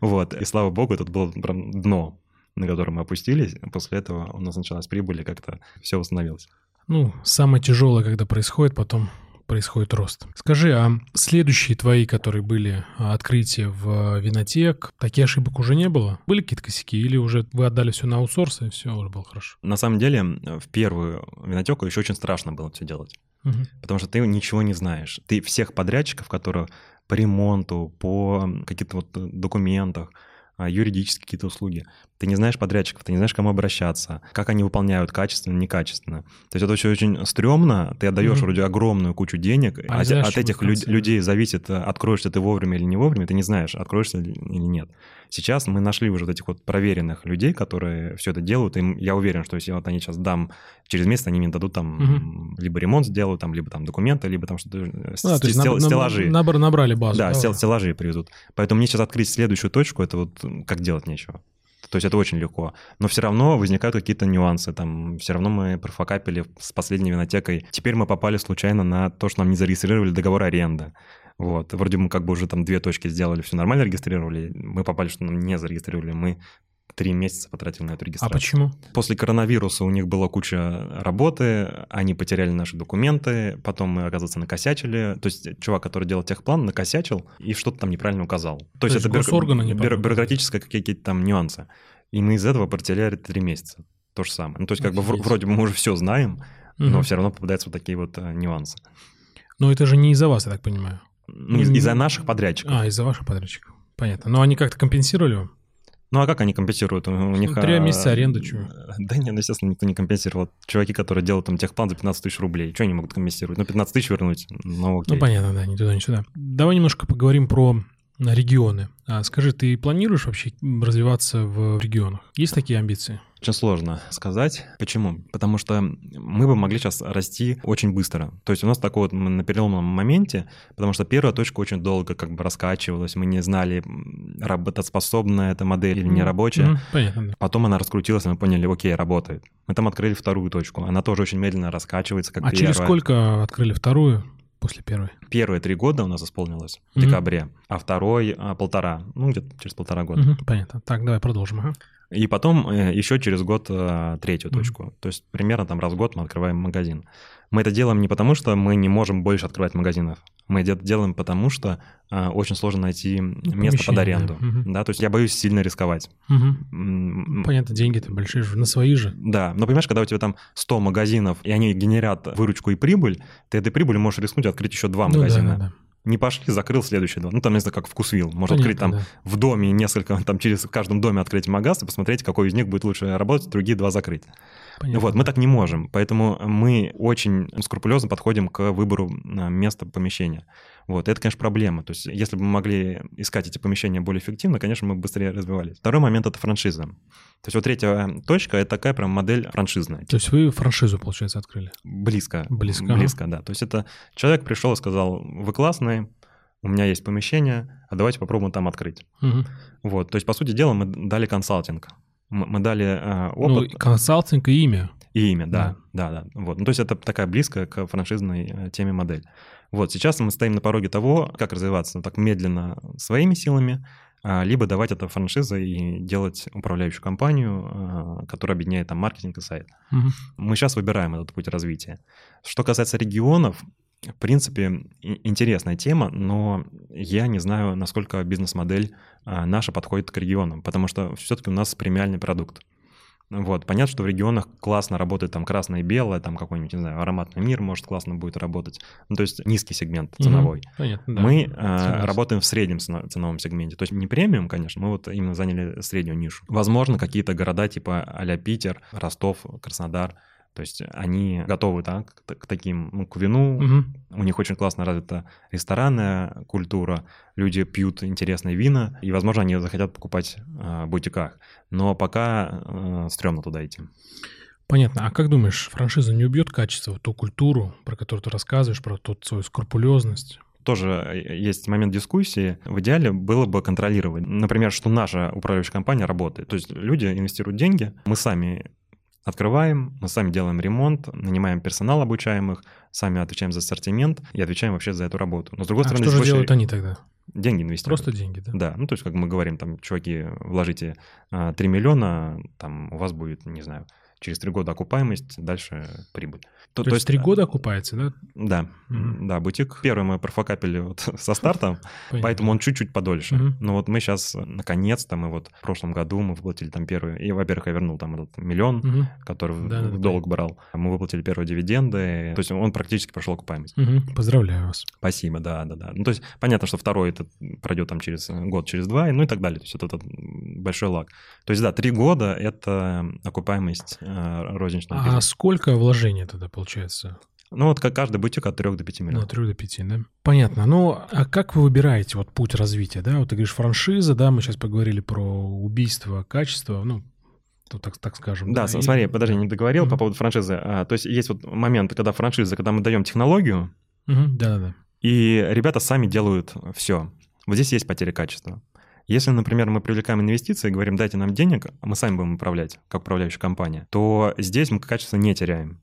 Вот, и слава богу, это было прям дно, на котором мы опустились. После этого у нас началась прибыль, и как-то все восстановилось. Ну, самое тяжелое, когда происходит, потом происходит рост. Скажи, а следующие твои, которые были а, открытия в винотек, такие ошибок уже не было? Были какие-то косяки или уже вы отдали все на аутсорс и все уже было хорошо? На самом деле, в первую винотеку еще очень страшно было все делать. Потому что ты ничего не знаешь. Ты всех подрядчиков, которые по ремонту, по каким-то вот э, документах, а, юридические какие-то услуги. Ты не знаешь подрядчиков, ты не знаешь, к кому обращаться, как они выполняют качественно, некачественно. То есть это очень, очень стрёмно, ты отдаешь Мгм. вроде огромную кучу денег, А от, от этих конце? людей зависит, откроешься ты вовремя или не вовремя, ты не знаешь, откроешься ли- или нет. Сейчас мы нашли уже вот этих вот проверенных людей, которые все это делают, и я уверен, что если вот они сейчас дам, через месяц они мне дадут там Мгм. либо ремонт сделают, там, либо там документы, либо там что-то, э, Ну, да, с- то стел- стеллажи. набр- набрали базу. Да, стел- стеллажи привезут. Поэтому мне сейчас открыть следующую точку, это вот как делать нечего. То есть это очень легко. Но все равно возникают какие-то нюансы. Там все равно мы профокапили с последней винотекой. Теперь мы попали случайно на то, что нам не зарегистрировали договор аренды. Вот. Вроде мы как бы уже там две точки сделали, все нормально регистрировали. Мы попали, что нам не зарегистрировали. Мы три месяца потратили на эту А регистрацию. почему? После коронавируса у них была куча работы, они потеряли наши документы, потом мы, оказывается, накосячили. То есть чувак, который делал техплан, накосячил и что-то там неправильно указал. То, есть есть это бюро- бюро- бюрократические какие-то там нюансы. И мы из этого потеряли три месяца. То же самое. Ну, то есть как бы Офигеть. вроде бы мы уже все знаем, но Мгм. все равно попадаются вот такие вот э, нюансы. Но это же не из-за вас, я так понимаю. Ну, из- из-за наших подрядчиков. А, из-за ваших подрядчиков. Понятно. Но они как-то компенсировали вам? Ну, а как они компенсируют? У, у них... три а, месяца аренды, чё? Да нет, ну, естественно, никто не компенсировал. Чуваки, которые делают там техплан за 15 тысяч рублей, что они могут компенсировать? Ну, 15 тысяч вернуть, ну, окей. Ну, понятно, да, ни туда, ни сюда. Давай немножко поговорим про На регионы. А скажи, ты планируешь вообще развиваться в регионах? Есть такие амбиции? Очень сложно сказать. Почему? Потому что мы бы могли сейчас расти очень быстро. То есть у нас такой вот на переломном моменте, потому что первая точка очень долго как бы раскачивалась, мы не знали, работоспособна эта модель или не рабочая. Mm-hmm. Понятно. Потом она раскрутилась, и мы поняли, окей, работает. Мы там открыли вторую точку. Она тоже очень медленно раскачивается, как А первая. через сколько открыли вторую? После первой? Первые три года у нас исполнилось в mm-hmm. декабре, а второй а, полтора, ну где-то через полтора года. Mm-hmm, понятно. Так, давай продолжим. Ага. И потом э, еще через год э, третью точку. Mm-hmm. То есть примерно там раз в год мы открываем магазин. Мы это делаем не потому, что мы не можем больше открывать магазинов. Мы это делаем потому, что э, очень сложно найти место Помещение. под аренду. Угу. Да, то есть я боюсь сильно рисковать. Угу. Понятно, деньги-то большие же, на свои же. Да, но понимаешь, когда у тебя там 100 магазинов, и они генерят выручку и прибыль, ты этой прибылью можешь рискнуть открыть еще два ну, магазина. Да, да, да не пошли, закрыл следующий два. Ну, там, не знаю, как вкусвил. Можно Понятно, открыть там да. в доме несколько, там через в каждом доме открыть магаз и посмотреть, какой из них будет лучше работать, другие два закрыть. Понятно. Вот, мы так не можем, поэтому мы очень скрупулезно подходим к выбору а, места помещения. Вот, это, конечно, проблема. То есть, если бы мы могли искать эти помещения более эффективно, конечно, мы бы быстрее развивались. Второй момент — это франшиза. То есть, вот третья точка — это такая прям модель франшизная. То есть, вы франшизу, получается, открыли? Близко. Близко. Близко, ага. да. То есть, это человек пришел и сказал, вы классные, у меня есть помещение, а давайте попробуем там открыть. Угу. Вот, то есть, по сути дела, мы дали консалтинг мы дали э, опыт. Ну, консалтинг и имя. И имя, да, да, да. да. Вот. Ну, то есть это такая близкая к франшизной э, теме модель. Вот сейчас мы стоим на пороге того, как развиваться ну, так медленно своими силами, а, либо давать это франшизой и делать управляющую компанию, а, которая объединяет там маркетинг и сайт. Угу. Мы сейчас выбираем этот путь развития. Что касается регионов, в принципе, интересная тема, но я не знаю, насколько бизнес-модель а, наша подходит к регионам, потому что все-таки у нас премиальный продукт. Вот, понятно, что в регионах классно работает там красное и белое, там какой-нибудь, не знаю, ароматный мир может классно будет работать. Ну, то есть низкий сегмент ценовой. Угу, понятно, да. Мы э, работаем в среднем ценовом сегменте. То есть не премиум, конечно, мы вот именно заняли среднюю нишу. Возможно, какие-то города типа а Питер, Ростов, Краснодар – то есть они готовы да, к, к таким, ну, к вину. Угу. У них очень классно развита ресторанная культура. Люди пьют интересные вина, и, возможно, они захотят покупать э, в бутиках. Но пока э, стрёмно туда идти. Понятно. А как думаешь, франшиза не убьет качество, ту культуру, про которую ты рассказываешь, про ту свою скрупулезность? тоже э, есть момент дискуссии. В идеале было бы контролировать. Например, что наша управляющая компания работает. То есть люди инвестируют деньги, мы сами Открываем, мы сами делаем ремонт, нанимаем персонал обучаемых, сами отвечаем за ассортимент и отвечаем вообще за эту работу. Но с другой а стороны... что же делают они тогда? Деньги инвестируют. Просто деньги, да? Да, ну то есть как мы говорим, там, чуваки, вложите 3 а, миллиона, там у вас будет, не знаю, через три года окупаемость, дальше прибыль. То, то, то есть три года окупается, да? Да, mm да, бутик. Первый мы профокапили вот со стартом, поэтому он чуть-чуть подольше. Mm-hmm. Но вот мы сейчас, наконец-то, мы вот в прошлом году мы выплатили там первый, и, во-первых, я вернул там этот миллион, mm-hmm. который да, в долг да. брал. Мы выплатили первые дивиденды, то есть он практически прошел окупаемость. Mm-hmm. Поздравляю вас. Спасибо, да, да, да. Ну, то есть понятно, что второй это пройдет там через год, через два, ну и так далее. То есть это, это большой лаг. То есть да, три года — это окупаемость э, розничного а бизнеса. А сколько вложений тогда получается? Ну, вот как каждый бутик от 3 до 5 миллионов. Ну, от 3 до 5, да. Понятно. Ну, а как вы выбираете вот путь развития, да? Вот ты говоришь франшиза, да, мы сейчас поговорили про убийство качества, ну, то так, так скажем. Да, да смотри, и... подожди, не договорил mm-hmm. по поводу франшизы. А, то есть есть вот момент, когда франшиза, когда мы даем технологию, mm-hmm. да-да-да. и ребята сами делают все. Вот здесь есть потеря качества. Если, например, мы привлекаем инвестиции и говорим, дайте нам денег, а мы сами будем управлять, как управляющая компания, то здесь мы качество не теряем.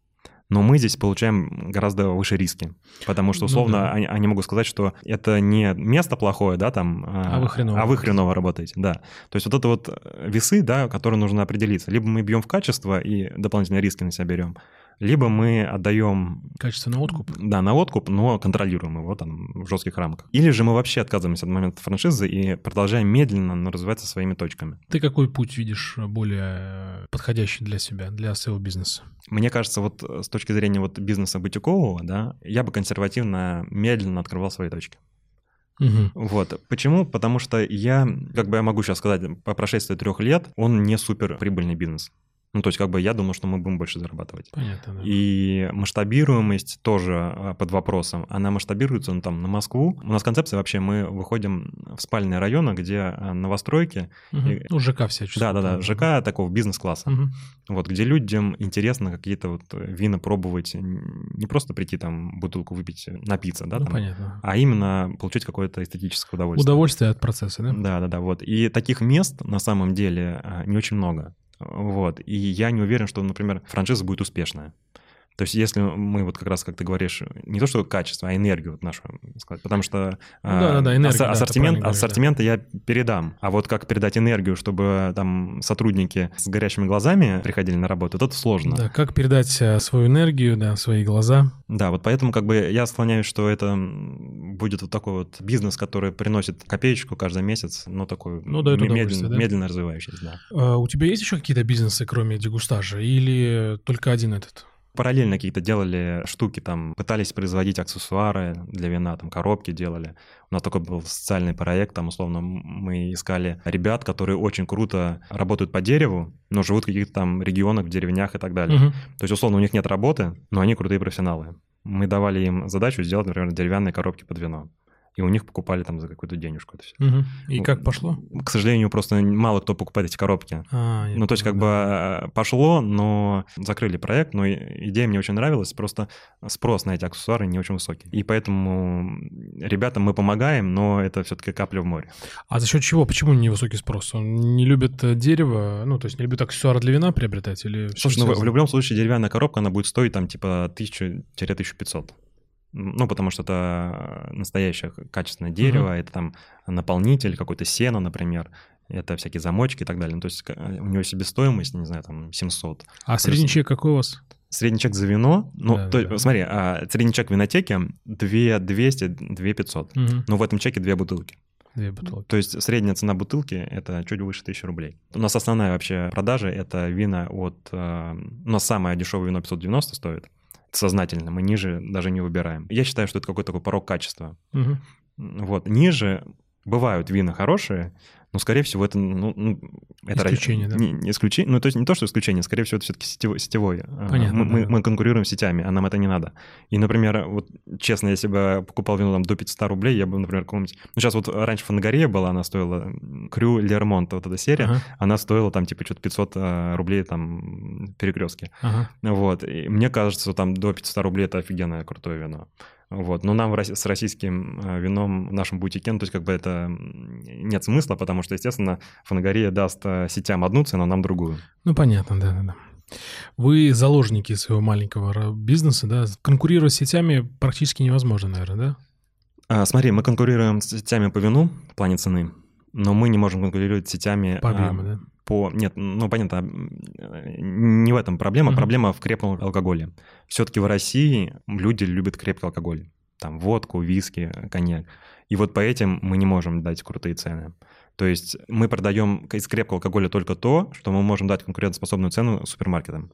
Но мы здесь получаем гораздо выше риски, потому что, ну условно, ну, да. они, они могут сказать, что это не место плохое, да, там, а, а вы хреново, а вы хреново работаете, да. То есть вот это вот весы, да, которые нужно определиться. Либо мы бьем в качество и дополнительные риски на себя берем, либо мы отдаем... Качество на откуп? Да, на откуп, но контролируем его там в жестких рамках. Или же мы вообще отказываемся от момента франшизы и продолжаем медленно, но развиваться своими точками. Ты какой путь видишь более подходящий для себя, для SEO-бизнеса? Мне кажется, вот с точки зрения вот бизнеса бутикового, да, я бы консервативно, медленно открывал свои точки. Угу. Вот. Почему? Потому что я, как бы я могу сейчас сказать, по прошествии трех лет, он не супер прибыльный бизнес. Ну, то есть, как бы я думал, что мы будем больше зарабатывать. Понятно, да. И масштабируемость тоже а, под вопросом. Она масштабируется ну, там на Москву. У нас концепция вообще, мы выходим в спальные районы, где а, новостройки. Мгм. и- Ну, ЖК чувствуют. Да-да-да, ЖК такого бизнес-класса. Мгм. Вот, где людям интересно какие-то вот вина пробовать, не просто прийти там бутылку выпить, напиться, да, Ну, там, понятно. а именно получить какое-то эстетическое удовольствие. Удовольствие от процесса, да? Да, да, да, вот. И таких мест на самом деле а, не очень много. Вот. И я не уверен, что, например, франшиза будет успешная. То есть если мы вот как раз, как ты говоришь, не то что качество, а энергию вот нашу сказать, потому что а, да-да-да, энергию, аса- да, ассортимент, говоришь, да. ассортимента я передам, а вот как передать энергию, чтобы там сотрудники с горящими глазами приходили на работу, это сложно. Да, как передать э, свою энергию, да, свои глаза. Да, вот поэтому как бы я склоняюсь, что это будет вот такой вот бизнес, который приносит копеечку каждый месяц, но такой Ну, удовольствие, медленно, да? медленно развивающийся, да. А У тебя есть еще какие-то бизнесы, кроме дегустажа, или только один этот? Параллельно какие-то делали штуки, там, пытались производить аксессуары для вина, там, коробки делали. У нас такой был социальный проект, там, условно, мы искали ребят, которые очень круто работают по дереву, но живут в каких-то там регионах, в деревнях и так далее. Мгм. То есть, условно, у них нет работы, но они крутые профессионалы. Мы давали им задачу сделать, например, деревянные коробки под вино. И у них покупали там за какую-то денежку это все. Мгм. И как пошло? К сожалению, просто мало кто покупает эти коробки. А, Ну, то есть, как бы э, пошло, но закрыли проект, но идея мне очень нравилась, просто спрос на эти аксессуары не очень высокий. И поэтому ребятам мы помогаем, но это все-таки капля в море. А за счет чего? Почему невысокий спрос? Он не любит э, дерево, ну, то есть не любит аксессуары для вина приобретать или... Слушай, ну, в- любом случае деревянная коробка, она будет стоить там типа 1000-1500. Ну, потому что это настоящее качественное дерево, это там наполнитель, какой-то сено, например, это всякие замочки и так далее. Ну, то есть ка- у него себестоимость, не знаю, там 700. А средний чек какой у вас? Средний чек за вино, ну, Да, то, да, смотри, а, средний чек в винотеке 2200, 2500. Мгм. Но в этом чеке две бутылки. Две бутылки. То есть средняя цена бутылки — это чуть выше 1000 рублей. У нас основная вообще продажа — это вина от... э, У нас самое дешевое вино 590 стоит. Сознательно, мы ниже даже не выбираем. Я считаю, что это какой-то такой порог качества. Мгм. Вот, ниже бывают вина хорошие, но, скорее всего, это... Ну, ну, это Исключение, да? Не, не исключение, ну, то есть не то, что исключение, скорее всего, это все-таки сетевой. сетевой. А, Понятно, Мы, мы- да. мы конкурируем с сетями, а нам это не надо. И, например, вот честно, если бы я покупал вино там до 500 рублей, я бы, например, какого-нибудь... Ну, сейчас вот раньше Фанагория была, она стоила... Крю Лермонт, вот эта серия, Ага, она стоила там типа что-то 500 а, рублей там перекрестки. ага. Вот. И мне кажется, что там до 500 рублей это офигенное крутое вино. Вот. Но нам с российским э, вином в нашем бутике, ну, то есть как бы это нет смысла, потому что, естественно, Фанагория даст э, сетям одну цену, а нам другую. Ну, понятно, да-да-да. Вы заложники своего маленького бизнеса, да? Конкурировать с сетями практически невозможно, наверное, да? А, смотри, мы конкурируем с сетями по вину в плане цены, но мы не можем конкурировать с сетями По а, объему, да? По... Нет, ну, понятно, не в этом проблема. Мгм. Проблема в крепком алкоголе. Все-таки в России люди любят крепкий алкоголь. Там водку, виски, коньяк. И вот по этим мы не можем дать крутые цены. То есть мы продаем из крепкого алкоголя только то, что мы можем дать конкурентоспособную цену супермаркетам.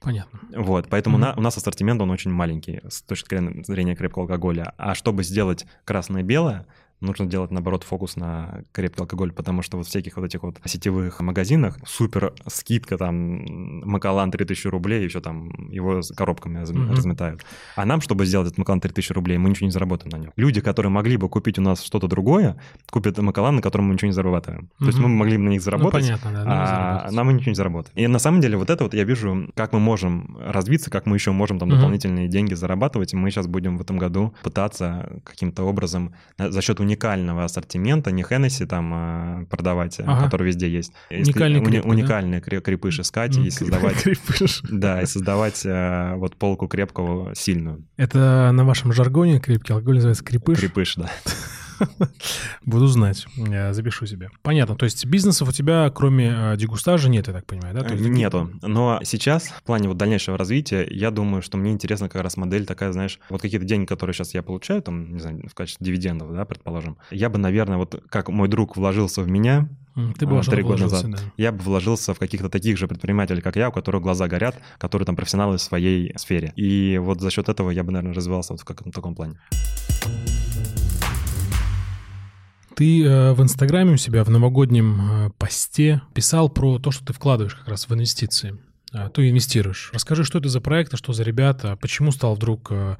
Понятно. Вот, поэтому Мгм. на- у нас ассортимент, он очень маленький с точки зрения крепкого алкоголя. А чтобы сделать красное и белое, нужно делать, наоборот, фокус на крепкий алкоголь, потому что вот в всяких вот этих вот сетевых магазинах супер скидка, там, Макалан 3000 рублей, и все там, его коробками Мгм. разметают. А нам, чтобы сделать этот Макалан 3000 рублей, мы ничего не заработаем на нем. Люди, которые могли бы купить у нас что-то другое, купят Макалан, на котором мы ничего не зарабатываем. То есть мы могли бы на них Ну, заработать, понятно, да. а нам мы ничего не заработаем. И на самом деле вот это вот я вижу, как мы можем развиться, как мы еще можем там Мгм. дополнительные деньги зарабатывать. И мы сейчас будем в этом году пытаться каким-то образом э, за счет уникального ассортимента, не Хеннесси там а, продавать, э, Ага. который везде есть. Уникальный Уни- крепкий, да? Уникальные кре- крепыш искать и создавать... крепыш. Да, и создавать э, вот полку крепкого сильную. Это на вашем жаргоне крепкий алкоголь называется крепыш? Крепыш, да. Буду знать, я запишу себе. Понятно, то есть бизнесов у тебя, кроме э, дегустажа, нет, я так понимаю, да? То есть- Э, Нету. Но сейчас, в плане вот дальнейшего развития, я думаю, что мне интересна как раз модель такая, знаешь, вот какие-то деньги, которые сейчас я получаю, там, не знаю, в качестве дивидендов, да, предположим, я бы, наверное, вот как мой друг вложился в меня, Ты а, бы вложил- три года назад. да. я бы вложился в каких-то таких же предпринимателей, как я, у которых глаза горят, которые там профессионалы в своей сфере. И вот за счет этого я бы, наверное, развивался вот в каком-то таком плане. Ты э, в Инстаграме у себя в новогоднем э, посте писал про то, что ты вкладываешь как раз в инвестиции. а, ты инвестируешь. Расскажи, что это за проект, что за ребята, почему стал вдруг э,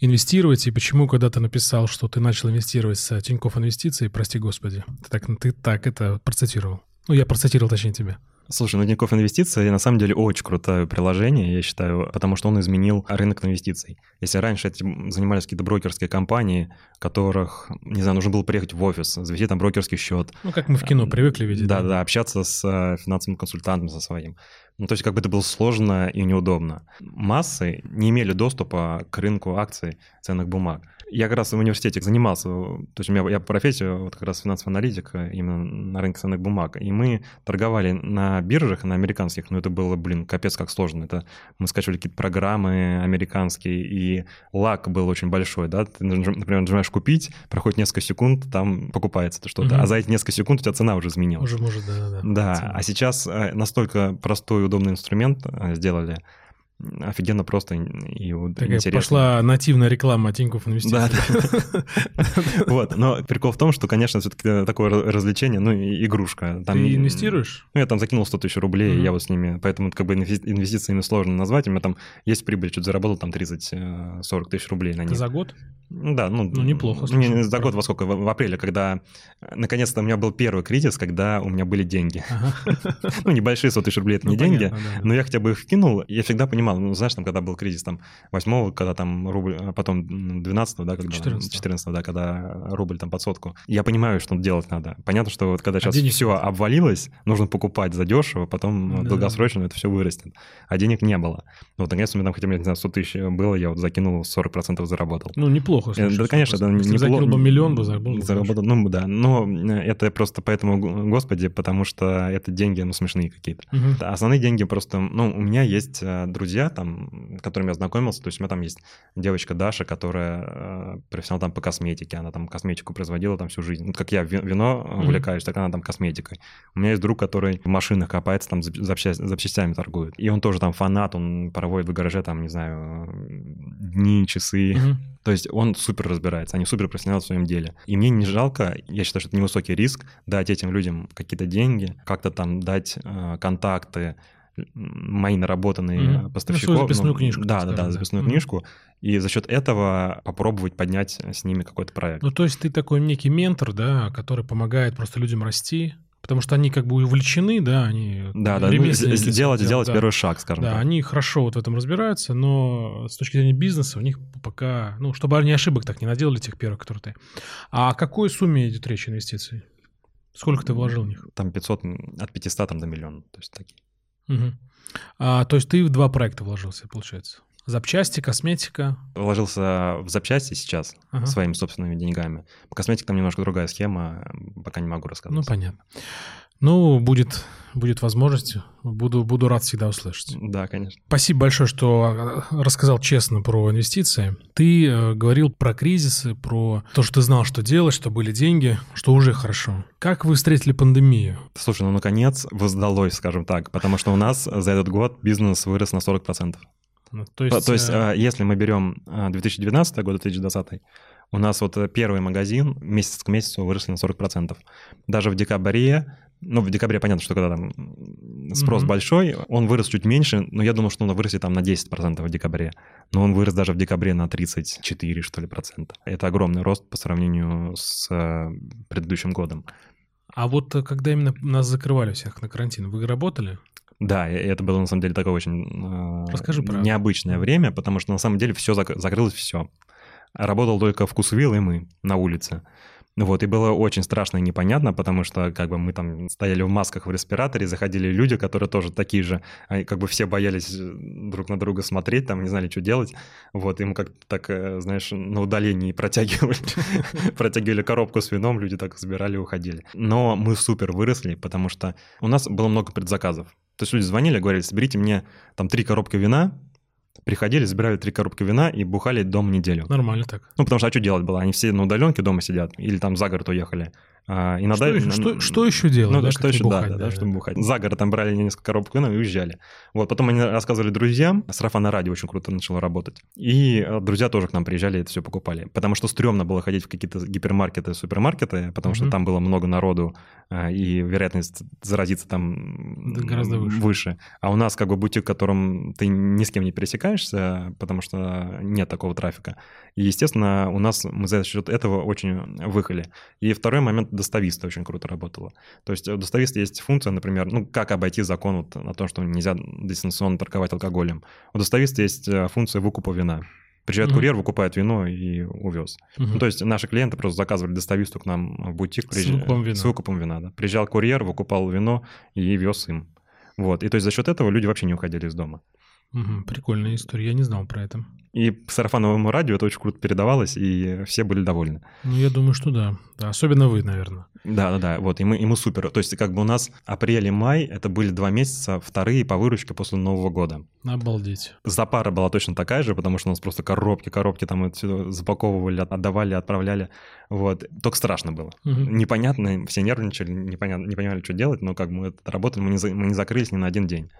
инвестировать, и почему, когда ты написал, что ты начал инвестировать с Тинькофф Инвестиций, прости господи, ты так, ты так это процитировал. Ну, я процитировал, точнее, тебя. Слушай, ну Тинькофф Инвестиции на самом деле очень крутое приложение, я считаю, потому что он изменил рынок инвестиций. Если раньше этим занимались какие-то брокерские компании, которых, не знаю, нужно было приехать в офис, завести там брокерский счет. Ну, как мы в кино привыкли видеть. Да, да, да общаться с э, финансовым консультантом со своим. Ну, то есть как бы это было сложно и неудобно. Массы не имели доступа к рынку акций ценных бумаг. Я как раз в университете занимался, то есть у меня я по профессии вот как раз финансовый аналитик именно на рынке ценных бумаг, и мы торговали на биржах, на американских, но это было, блин, капец как сложно. Это мы скачивали какие-то программы американские, и лак был очень большой, да, ты, например, нажимаешь купить, проходит несколько секунд, там покупается это что-то, угу. а за эти несколько секунд у тебя цена уже изменилась. Уже может, да-да-да. Да, а сейчас э, настолько простой и удобный инструмент э, сделали, офигенно просто и Такая интересно. пошла нативная реклама Тинькофф Инвестиций. Да, Вот, но прикол в том, что, конечно, все-таки такое развлечение, ну, игрушка. Ты инвестируешь? Ну, я там закинул 100 тысяч рублей, я вот с ними, поэтому как бы инвестициями сложно назвать, у меня там есть прибыль, что-то заработал там 30-40 э, тысяч рублей на них. За год? Да, ну... Ну, неплохо. Слушай, за год во сколько? В, апреле, когда... Наконец-то у меня был первый кризис, когда у меня были деньги. ну, небольшие 100 тысяч рублей — это не ну, деньги, но я хотя бы их вкинул. Я всегда понимал, ну, знаешь, там, когда был кризис, там, 8 когда там рубль, а потом 12 да, когда... 14 14 да, когда рубль там под сотку. Я понимаю, что делать надо. Понятно, что вот когда сейчас а все обвалилось, нужно покупать задешево, потом да. долгосрочно это все вырастет. А денег не было. Вот, наконец, у меня там хотя бы, не знаю, 100 тысяч было, я вот закинул 40% заработал. Ну, неплохо. Слушай, да, конечно, это неплохо. закинул бы миллион, бы заработал. заработал. Ну, да. Но это просто поэтому, господи, потому что это деньги, ну, смешные какие-то. Угу. Основные деньги просто... Ну, у меня есть э, друзья, там, с которыми я знакомился, то есть у меня там есть девочка Даша, которая э, профессионал там по косметике, она там косметику производила там всю жизнь. Ну, как я вино mm-hmm. увлекаюсь, так она там косметикой. У меня есть друг, который в машинах копается, там запчастями торгует. И он тоже там фанат, он проводит в гараже там, не знаю, дни, часы. Mm-hmm. То есть он супер разбирается, они супер профессионалы в своем деле. И мне не жалко, я считаю, что это невысокий риск, дать этим людям какие-то деньги, как-то там дать э, контакты, мои наработанные mm-hmm. поставщиков. Ну, записную ну, книжку. Да, да, да, записную mm-hmm. книжку. И за счет этого попробовать поднять с ними какой-то проект. Ну, то есть ты такой некий ментор, да, который помогает просто людям расти, Потому что они как бы увлечены, да, они... Да, да, ну, сделать, сделать да. первый шаг, скажем да, так. Да, они хорошо вот в этом разбираются, но с точки зрения бизнеса у них пока... Ну, чтобы они ошибок так не наделали, тех первых, которые ты. А о какой сумме идет речь инвестиций? Сколько ты вложил в них? Там 500, от 500 там, до миллиона, то есть такие. Угу. А, то есть ты в два проекта вложился, получается? Запчасти, косметика? Вложился в запчасти сейчас ага. своими собственными деньгами. По косметике там немножко другая схема, пока не могу рассказать. Ну, понятно. Ну, будет, будет возможность. Буду, буду рад всегда услышать. Да, конечно. Спасибо большое, что э, рассказал честно про инвестиции. Ты э, говорил про кризисы, про то, что ты знал, что делать, что были деньги, что уже хорошо. Как вы встретили пандемию? Слушай, ну, наконец, воздалось, скажем так, потому что у нас за этот год бизнес вырос на 40%. Ну, то есть, то есть э... если мы берем 2019 год, 2020, у нас вот первый магазин месяц к месяцу выросли на 40%. Даже в декабре ну, в декабре понятно, что когда там спрос mm-hmm. большой, он вырос чуть меньше, но я думал, что он вырастет там на 10% в декабре. Но он вырос даже в декабре на 34, что ли, процента. Это огромный рост по сравнению с э, предыдущим годом. А вот э, когда именно нас закрывали всех на карантин, вы работали? Да, это было на самом деле такое очень э, Расскажи про... необычное время, потому что на самом деле все зак... закрылось все. Работал только вкусвилл и мы на улице. Вот, и было очень страшно и непонятно, потому что как бы мы там стояли в масках в респираторе, заходили люди, которые тоже такие же, как бы все боялись э, друг на друга смотреть, там не знали, что делать. Вот, им как-то так, э, знаешь, на удалении протягивали, протягивали коробку с вином, люди так забирали и уходили. Но мы супер выросли, потому что у нас было много предзаказов. То есть люди звонили, говорили, соберите мне там три коробки вина, приходили, забирали три коробки вина и бухали дома неделю. Нормально так. Ну, потому что а что делать было? Они все на удаленке дома сидят или там за город уехали. А, иногда, что, еще, что, что еще делать? Ну, да, что еще, бухать, да, да, да, чтобы бухать. За город там брали несколько коробок вина и уезжали. Вот, потом они рассказывали друзьям, сарафанное радио очень круто начало работать. И э, друзья тоже к нам приезжали и это все покупали. Потому что стрёмно было ходить в какие-то гипермаркеты, супермаркеты, потому mm-hmm. что там было много народу, э, и вероятность заразиться там да, гораздо выше. выше. А у нас как бы бутик, в котором ты ни с кем не пересекаешься, потому что нет такого трафика. И, естественно, у нас мы за счет этого очень выхали. И второй момент, достависта очень круто работало. То есть у достависта есть функция, например, ну, как обойти закон вот на том, что нельзя дистанционно торговать алкоголем. У достависта есть э, функция выкупа вина. Приезжает mm-hmm. курьер, выкупает вино и увез. Mm-hmm. Ну, то есть наши клиенты просто заказывали достависту к нам в бутик. Приезж... С выкупом вина. С выкупом вина, да. Приезжал курьер, выкупал вино и вез им. Вот. И то есть за счет этого люди вообще не уходили из дома. Угу, прикольная история, я не знал про это. И по сарафановому радио это очень круто передавалось, и все были довольны. Ну, я думаю, что да. да особенно вы, наверное. Да-да-да, вот, и мы, и мы супер. То есть как бы у нас апрель и май, это были два месяца, вторые по выручке после Нового года. Обалдеть. Запара была точно такая же, потому что у нас просто коробки, коробки там все запаковывали, отдавали, отправляли. Вот. Только страшно было. Угу. Непонятно, все нервничали, непонятно, не понимали, что делать, но как мы это работали, мы не, мы не закрылись ни на один день.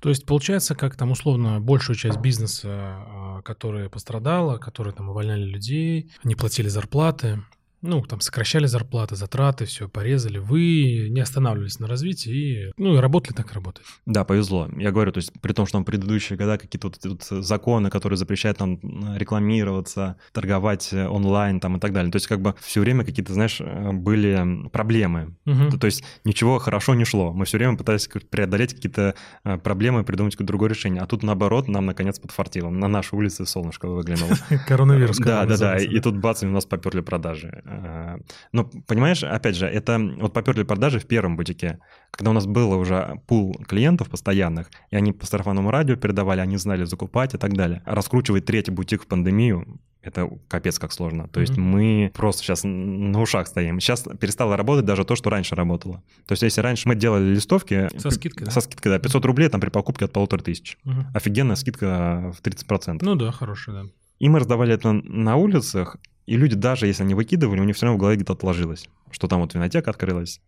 То есть получается, как там условно большую часть бизнеса, а, которая пострадала, которые там увольняли людей, не платили зарплаты, ну, там сокращали зарплаты, затраты, все, порезали. Вы не останавливались на развитии и, ну, и работали так, работали. Да, повезло. Я говорю, то есть при том, что там предыдущие года какие-то вот, вот законы, которые запрещают нам рекламироваться, торговать э, онлайн там и так далее. То есть как бы все время какие-то, знаешь, э, были проблемы. Угу. То, то есть ничего хорошо не шло. Мы все время пытались преодолеть какие-то э, проблемы, придумать какое-то другое решение. А тут наоборот нам наконец подфартило. На нашей улице солнышко выглянуло. Коронавирус. Да, да, да. И тут бац, у нас поперли продажи. Э, но, понимаешь, опять же, это вот поперли продажи в первом бутике, когда у нас было уже пул клиентов постоянных, и они по сарафанному радио передавали, они знали закупать и так далее. Раскручивать третий бутик в пандемию, это капец как сложно. То mm-hmm. есть мы просто сейчас на ушах стоим. Сейчас перестало работать даже то, что раньше работало. То есть если раньше мы делали листовки... Со скидкой, да? Со скидкой, да. 500 рублей там при покупке от полутора тысяч. Mm-hmm. Офигенная скидка в 30%. Ну да, хорошая, да. И мы раздавали это на улицах, и люди, даже если они выкидывали, у них все равно в голове где-то отложилось, что там вот винотека открылась.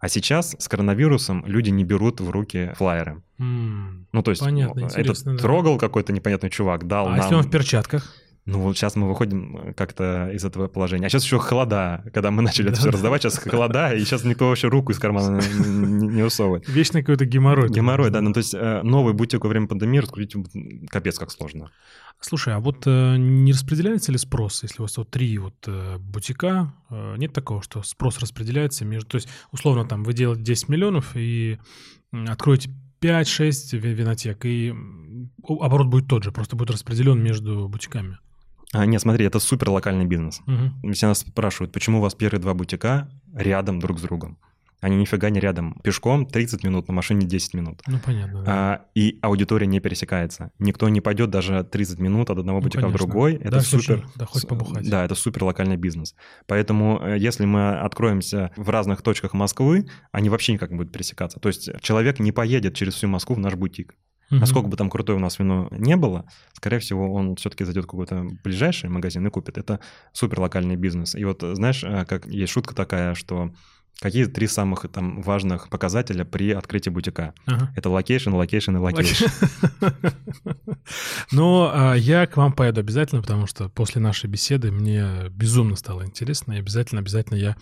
А сейчас с коронавирусом люди не берут в руки флайеры. Mm, ну, то есть понятно, это да. трогал какой-то непонятный чувак, дал а нам... если он в перчатках? Ну вот сейчас мы выходим э, как-то из этого положения. А сейчас еще холода, когда мы начали это все раздавать, сейчас холода, и сейчас никто вообще руку из кармана не усовывает. Вечно какой-то геморрой. Геморрой, да. Ну то есть э, новый бутик во время пандемии раскрутить капец как сложно. Слушай, а вот э, не распределяется ли спрос, если у вас вот три вот бутика, нет такого, что спрос распределяется между... То есть, условно, там вы делаете 10 миллионов и откроете 5-6 винотек, и оборот будет тот же, просто будет распределен между бутиками. А, нет, смотри, это супер локальный бизнес. Угу. Все нас спрашивают, почему у вас первые два бутика рядом друг с другом? Они нифига не рядом. Пешком 30 минут, на машине 10 минут. Ну, понятно. Да. А, и аудитория не пересекается. Никто не пойдет даже 30 минут от одного ну, бутика конечно. в другой. Это да, супер... Да, хоть побухать. Да, это супер локальный бизнес. Поэтому э, если мы откроемся в разных точках Москвы, они вообще никак не будут пересекаться. То есть человек не поедет через всю Москву в наш бутик. Угу. Насколько бы там крутое у нас вино не было, скорее всего, он все-таки зайдет в какой-то ближайший магазин и купит. Это супер локальный бизнес. И вот знаешь, э, как есть шутка такая, что Какие три самых там важных показателя при открытии бутика? Ага. Это location, location и location. Но а, я к вам поеду обязательно, потому что после нашей беседы мне безумно стало интересно, и обязательно, обязательно я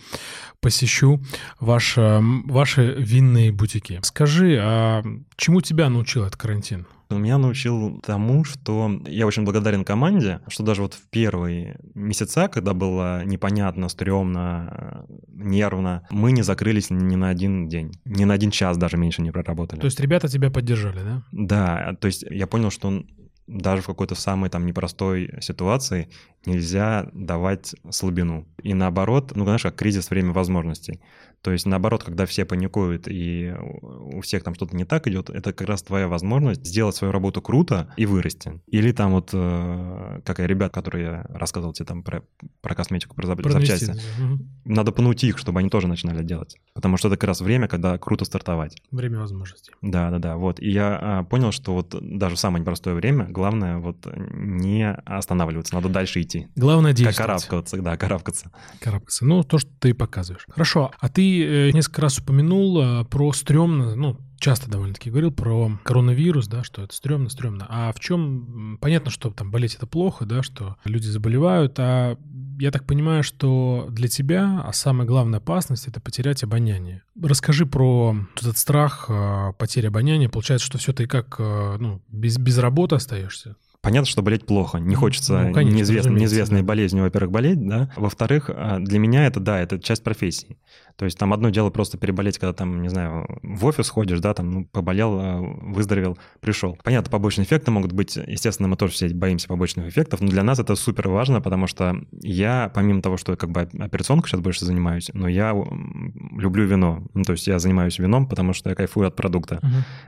посещу ваш, ваши винные бутики. Скажи, а чему тебя научил этот карантин? Меня научил тому, что я очень благодарен команде, что даже вот в первые месяца, когда было непонятно, стрёмно, нервно, мы не закрылись ни на один день, ни на один час даже меньше не проработали. То есть ребята тебя поддержали, да? Да, то есть я понял, что даже в какой-то самой там непростой ситуации нельзя давать слабину. И наоборот, ну, знаешь, как кризис время возможностей. То есть, наоборот, когда все паникуют и у всех там что-то не так идет, это как раз твоя возможность сделать свою работу круто и вырасти. Или там вот, э, как и ребят, которые я рассказывал тебе там про, про косметику, про, про запчасти. Угу. Надо пнуть их, чтобы они тоже начинали делать. Потому что это как раз время, когда круто стартовать. Время возможностей. Да, да, да. Вот. И я а, понял, что вот даже в самое непростое время главное вот не останавливаться, надо дальше идти. Главное Как действовать. карабкаться, да, карабкаться. Карабкаться. Ну, то, что ты показываешь. Хорошо. А ты э, несколько раз упомянул э, про стрёмно, ну, часто довольно-таки говорил про коронавирус, да, что это стрёмно, стрёмно. А в чем, понятно, что там болеть это плохо, да, что люди заболевают, а я так понимаю, что для тебя а самая главная опасность — это потерять обоняние. Расскажи про этот страх э, потери обоняния. Получается, что все ты как, ну, без, без работы остаешься? Понятно, что болеть плохо. Не хочется Ну, конечно, неизвестной, неизвестной да. болезнью, во-первых, болеть, да. Во-вторых, а, для меня это, да, это часть профессии. То есть там одно дело просто переболеть, когда там, не знаю, в офис ходишь, да, там, ну, поболел, а, выздоровел, пришел. Понятно, побочные эффекты могут быть. Естественно, мы тоже все боимся побочных эффектов, но для нас это супер важно, потому что я, помимо того, что я как бы операционкой сейчас больше занимаюсь, но я люблю вино. Ну, то есть я занимаюсь вином, потому что я кайфую от продукта.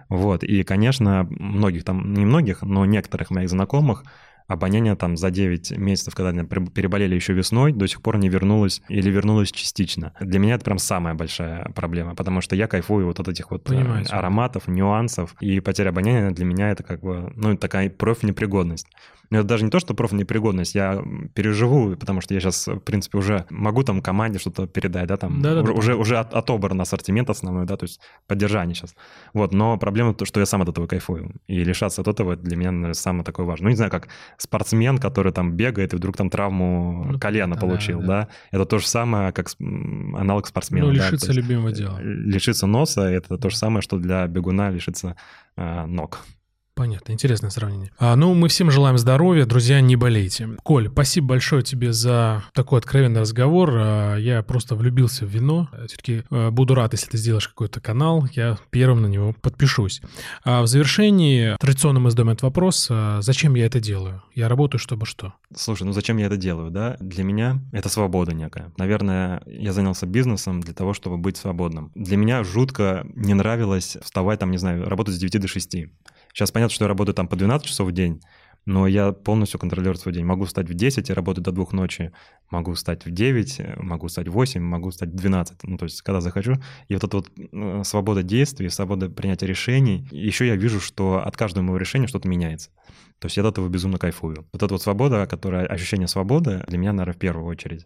Вот, и, конечно, многих там, не многих, но некоторых моих знакомых обоняние там за 9 месяцев, когда переболели еще весной, до сих пор не вернулось или вернулось частично. Для меня это прям самая большая проблема, потому что я кайфую вот от этих вот э, Понимаю тебя. ароматов, нюансов, и потеря обоняния для меня это как бы, ну, такая профнепригодность. Но это даже не то, что профнепригодность, я переживу, потому что я сейчас, в принципе, уже могу там команде что-то передать, да, там Да-да-да. уже, уже, уже от- отобран ассортимент основной, да, то есть поддержание сейчас. Вот, но проблема то, что я сам от этого кайфую. И лишаться от этого для меня, наверное, самое такое важное. Ну, не знаю, как спортсмен, который там бегает и вдруг там травму Ну, колена да, получил, да. да. Это то же самое, как аналог спортсмена. Ну, да, лишиться есть, любимого э, дела. Лишиться носа — это то же самое, что для бегуна лишиться э, ног. Понятно, интересное сравнение. А, ну, мы всем желаем здоровья, друзья, не болейте. Коль, спасибо большое тебе за такой откровенный разговор. А, Я просто влюбился в вино. Все-таки буду рад, если ты сделаешь какой-то канал, я первым на него подпишусь. А в завершении традиционно мы задаем этот вопрос. а, Зачем я это делаю? Я работаю, чтобы что? Слушай, ну зачем я это делаю, да? Для меня это свобода некая. Наверное, я занялся бизнесом для того, чтобы быть свободным. Для меня жутко не нравилось вставать там, не знаю, работать с 9 до 6. Сейчас понятно, что я работаю там по 12 часов в день, но я полностью контролирую свой день. Могу встать в 10 и работать до 2 ночи, могу встать в 9, э, могу встать в 8, могу встать в 12, ну то есть когда захочу. И вот эта вот э, свобода действий, свобода принятия решений. Еще я вижу, что от каждого моего решения что-то меняется. То есть я от этого безумно кайфую. Вот эта вот свобода, которая, ощущение свободы для меня, наверное, в первую очередь.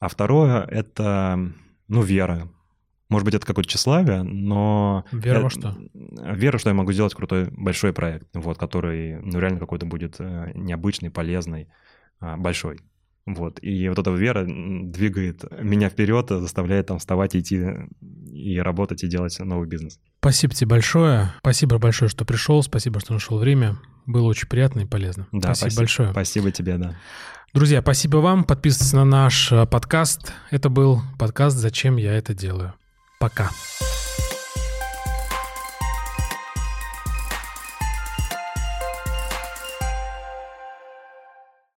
А второе — это, ну, вера. Может быть, это какое-то тщеславие, но... Вера во э, что? Вера, что я могу сделать крутой большой проект, вот, который, ну, реально какой-то будет э, необычный, полезный, а, большой. Вот. И вот эта вера двигает меня вперед, заставляет там вставать, идти и работать, и делать новый бизнес. Спасибо тебе большое. Спасибо большое, что пришел. Спасибо, что нашел время. Было очень приятно и полезно. Да, спасибо, большое. Спасибо тебе, да. Друзья, спасибо вам. Подписывайтесь на наш э, подкаст. Это был подкаст «Зачем я это делаю». Пока.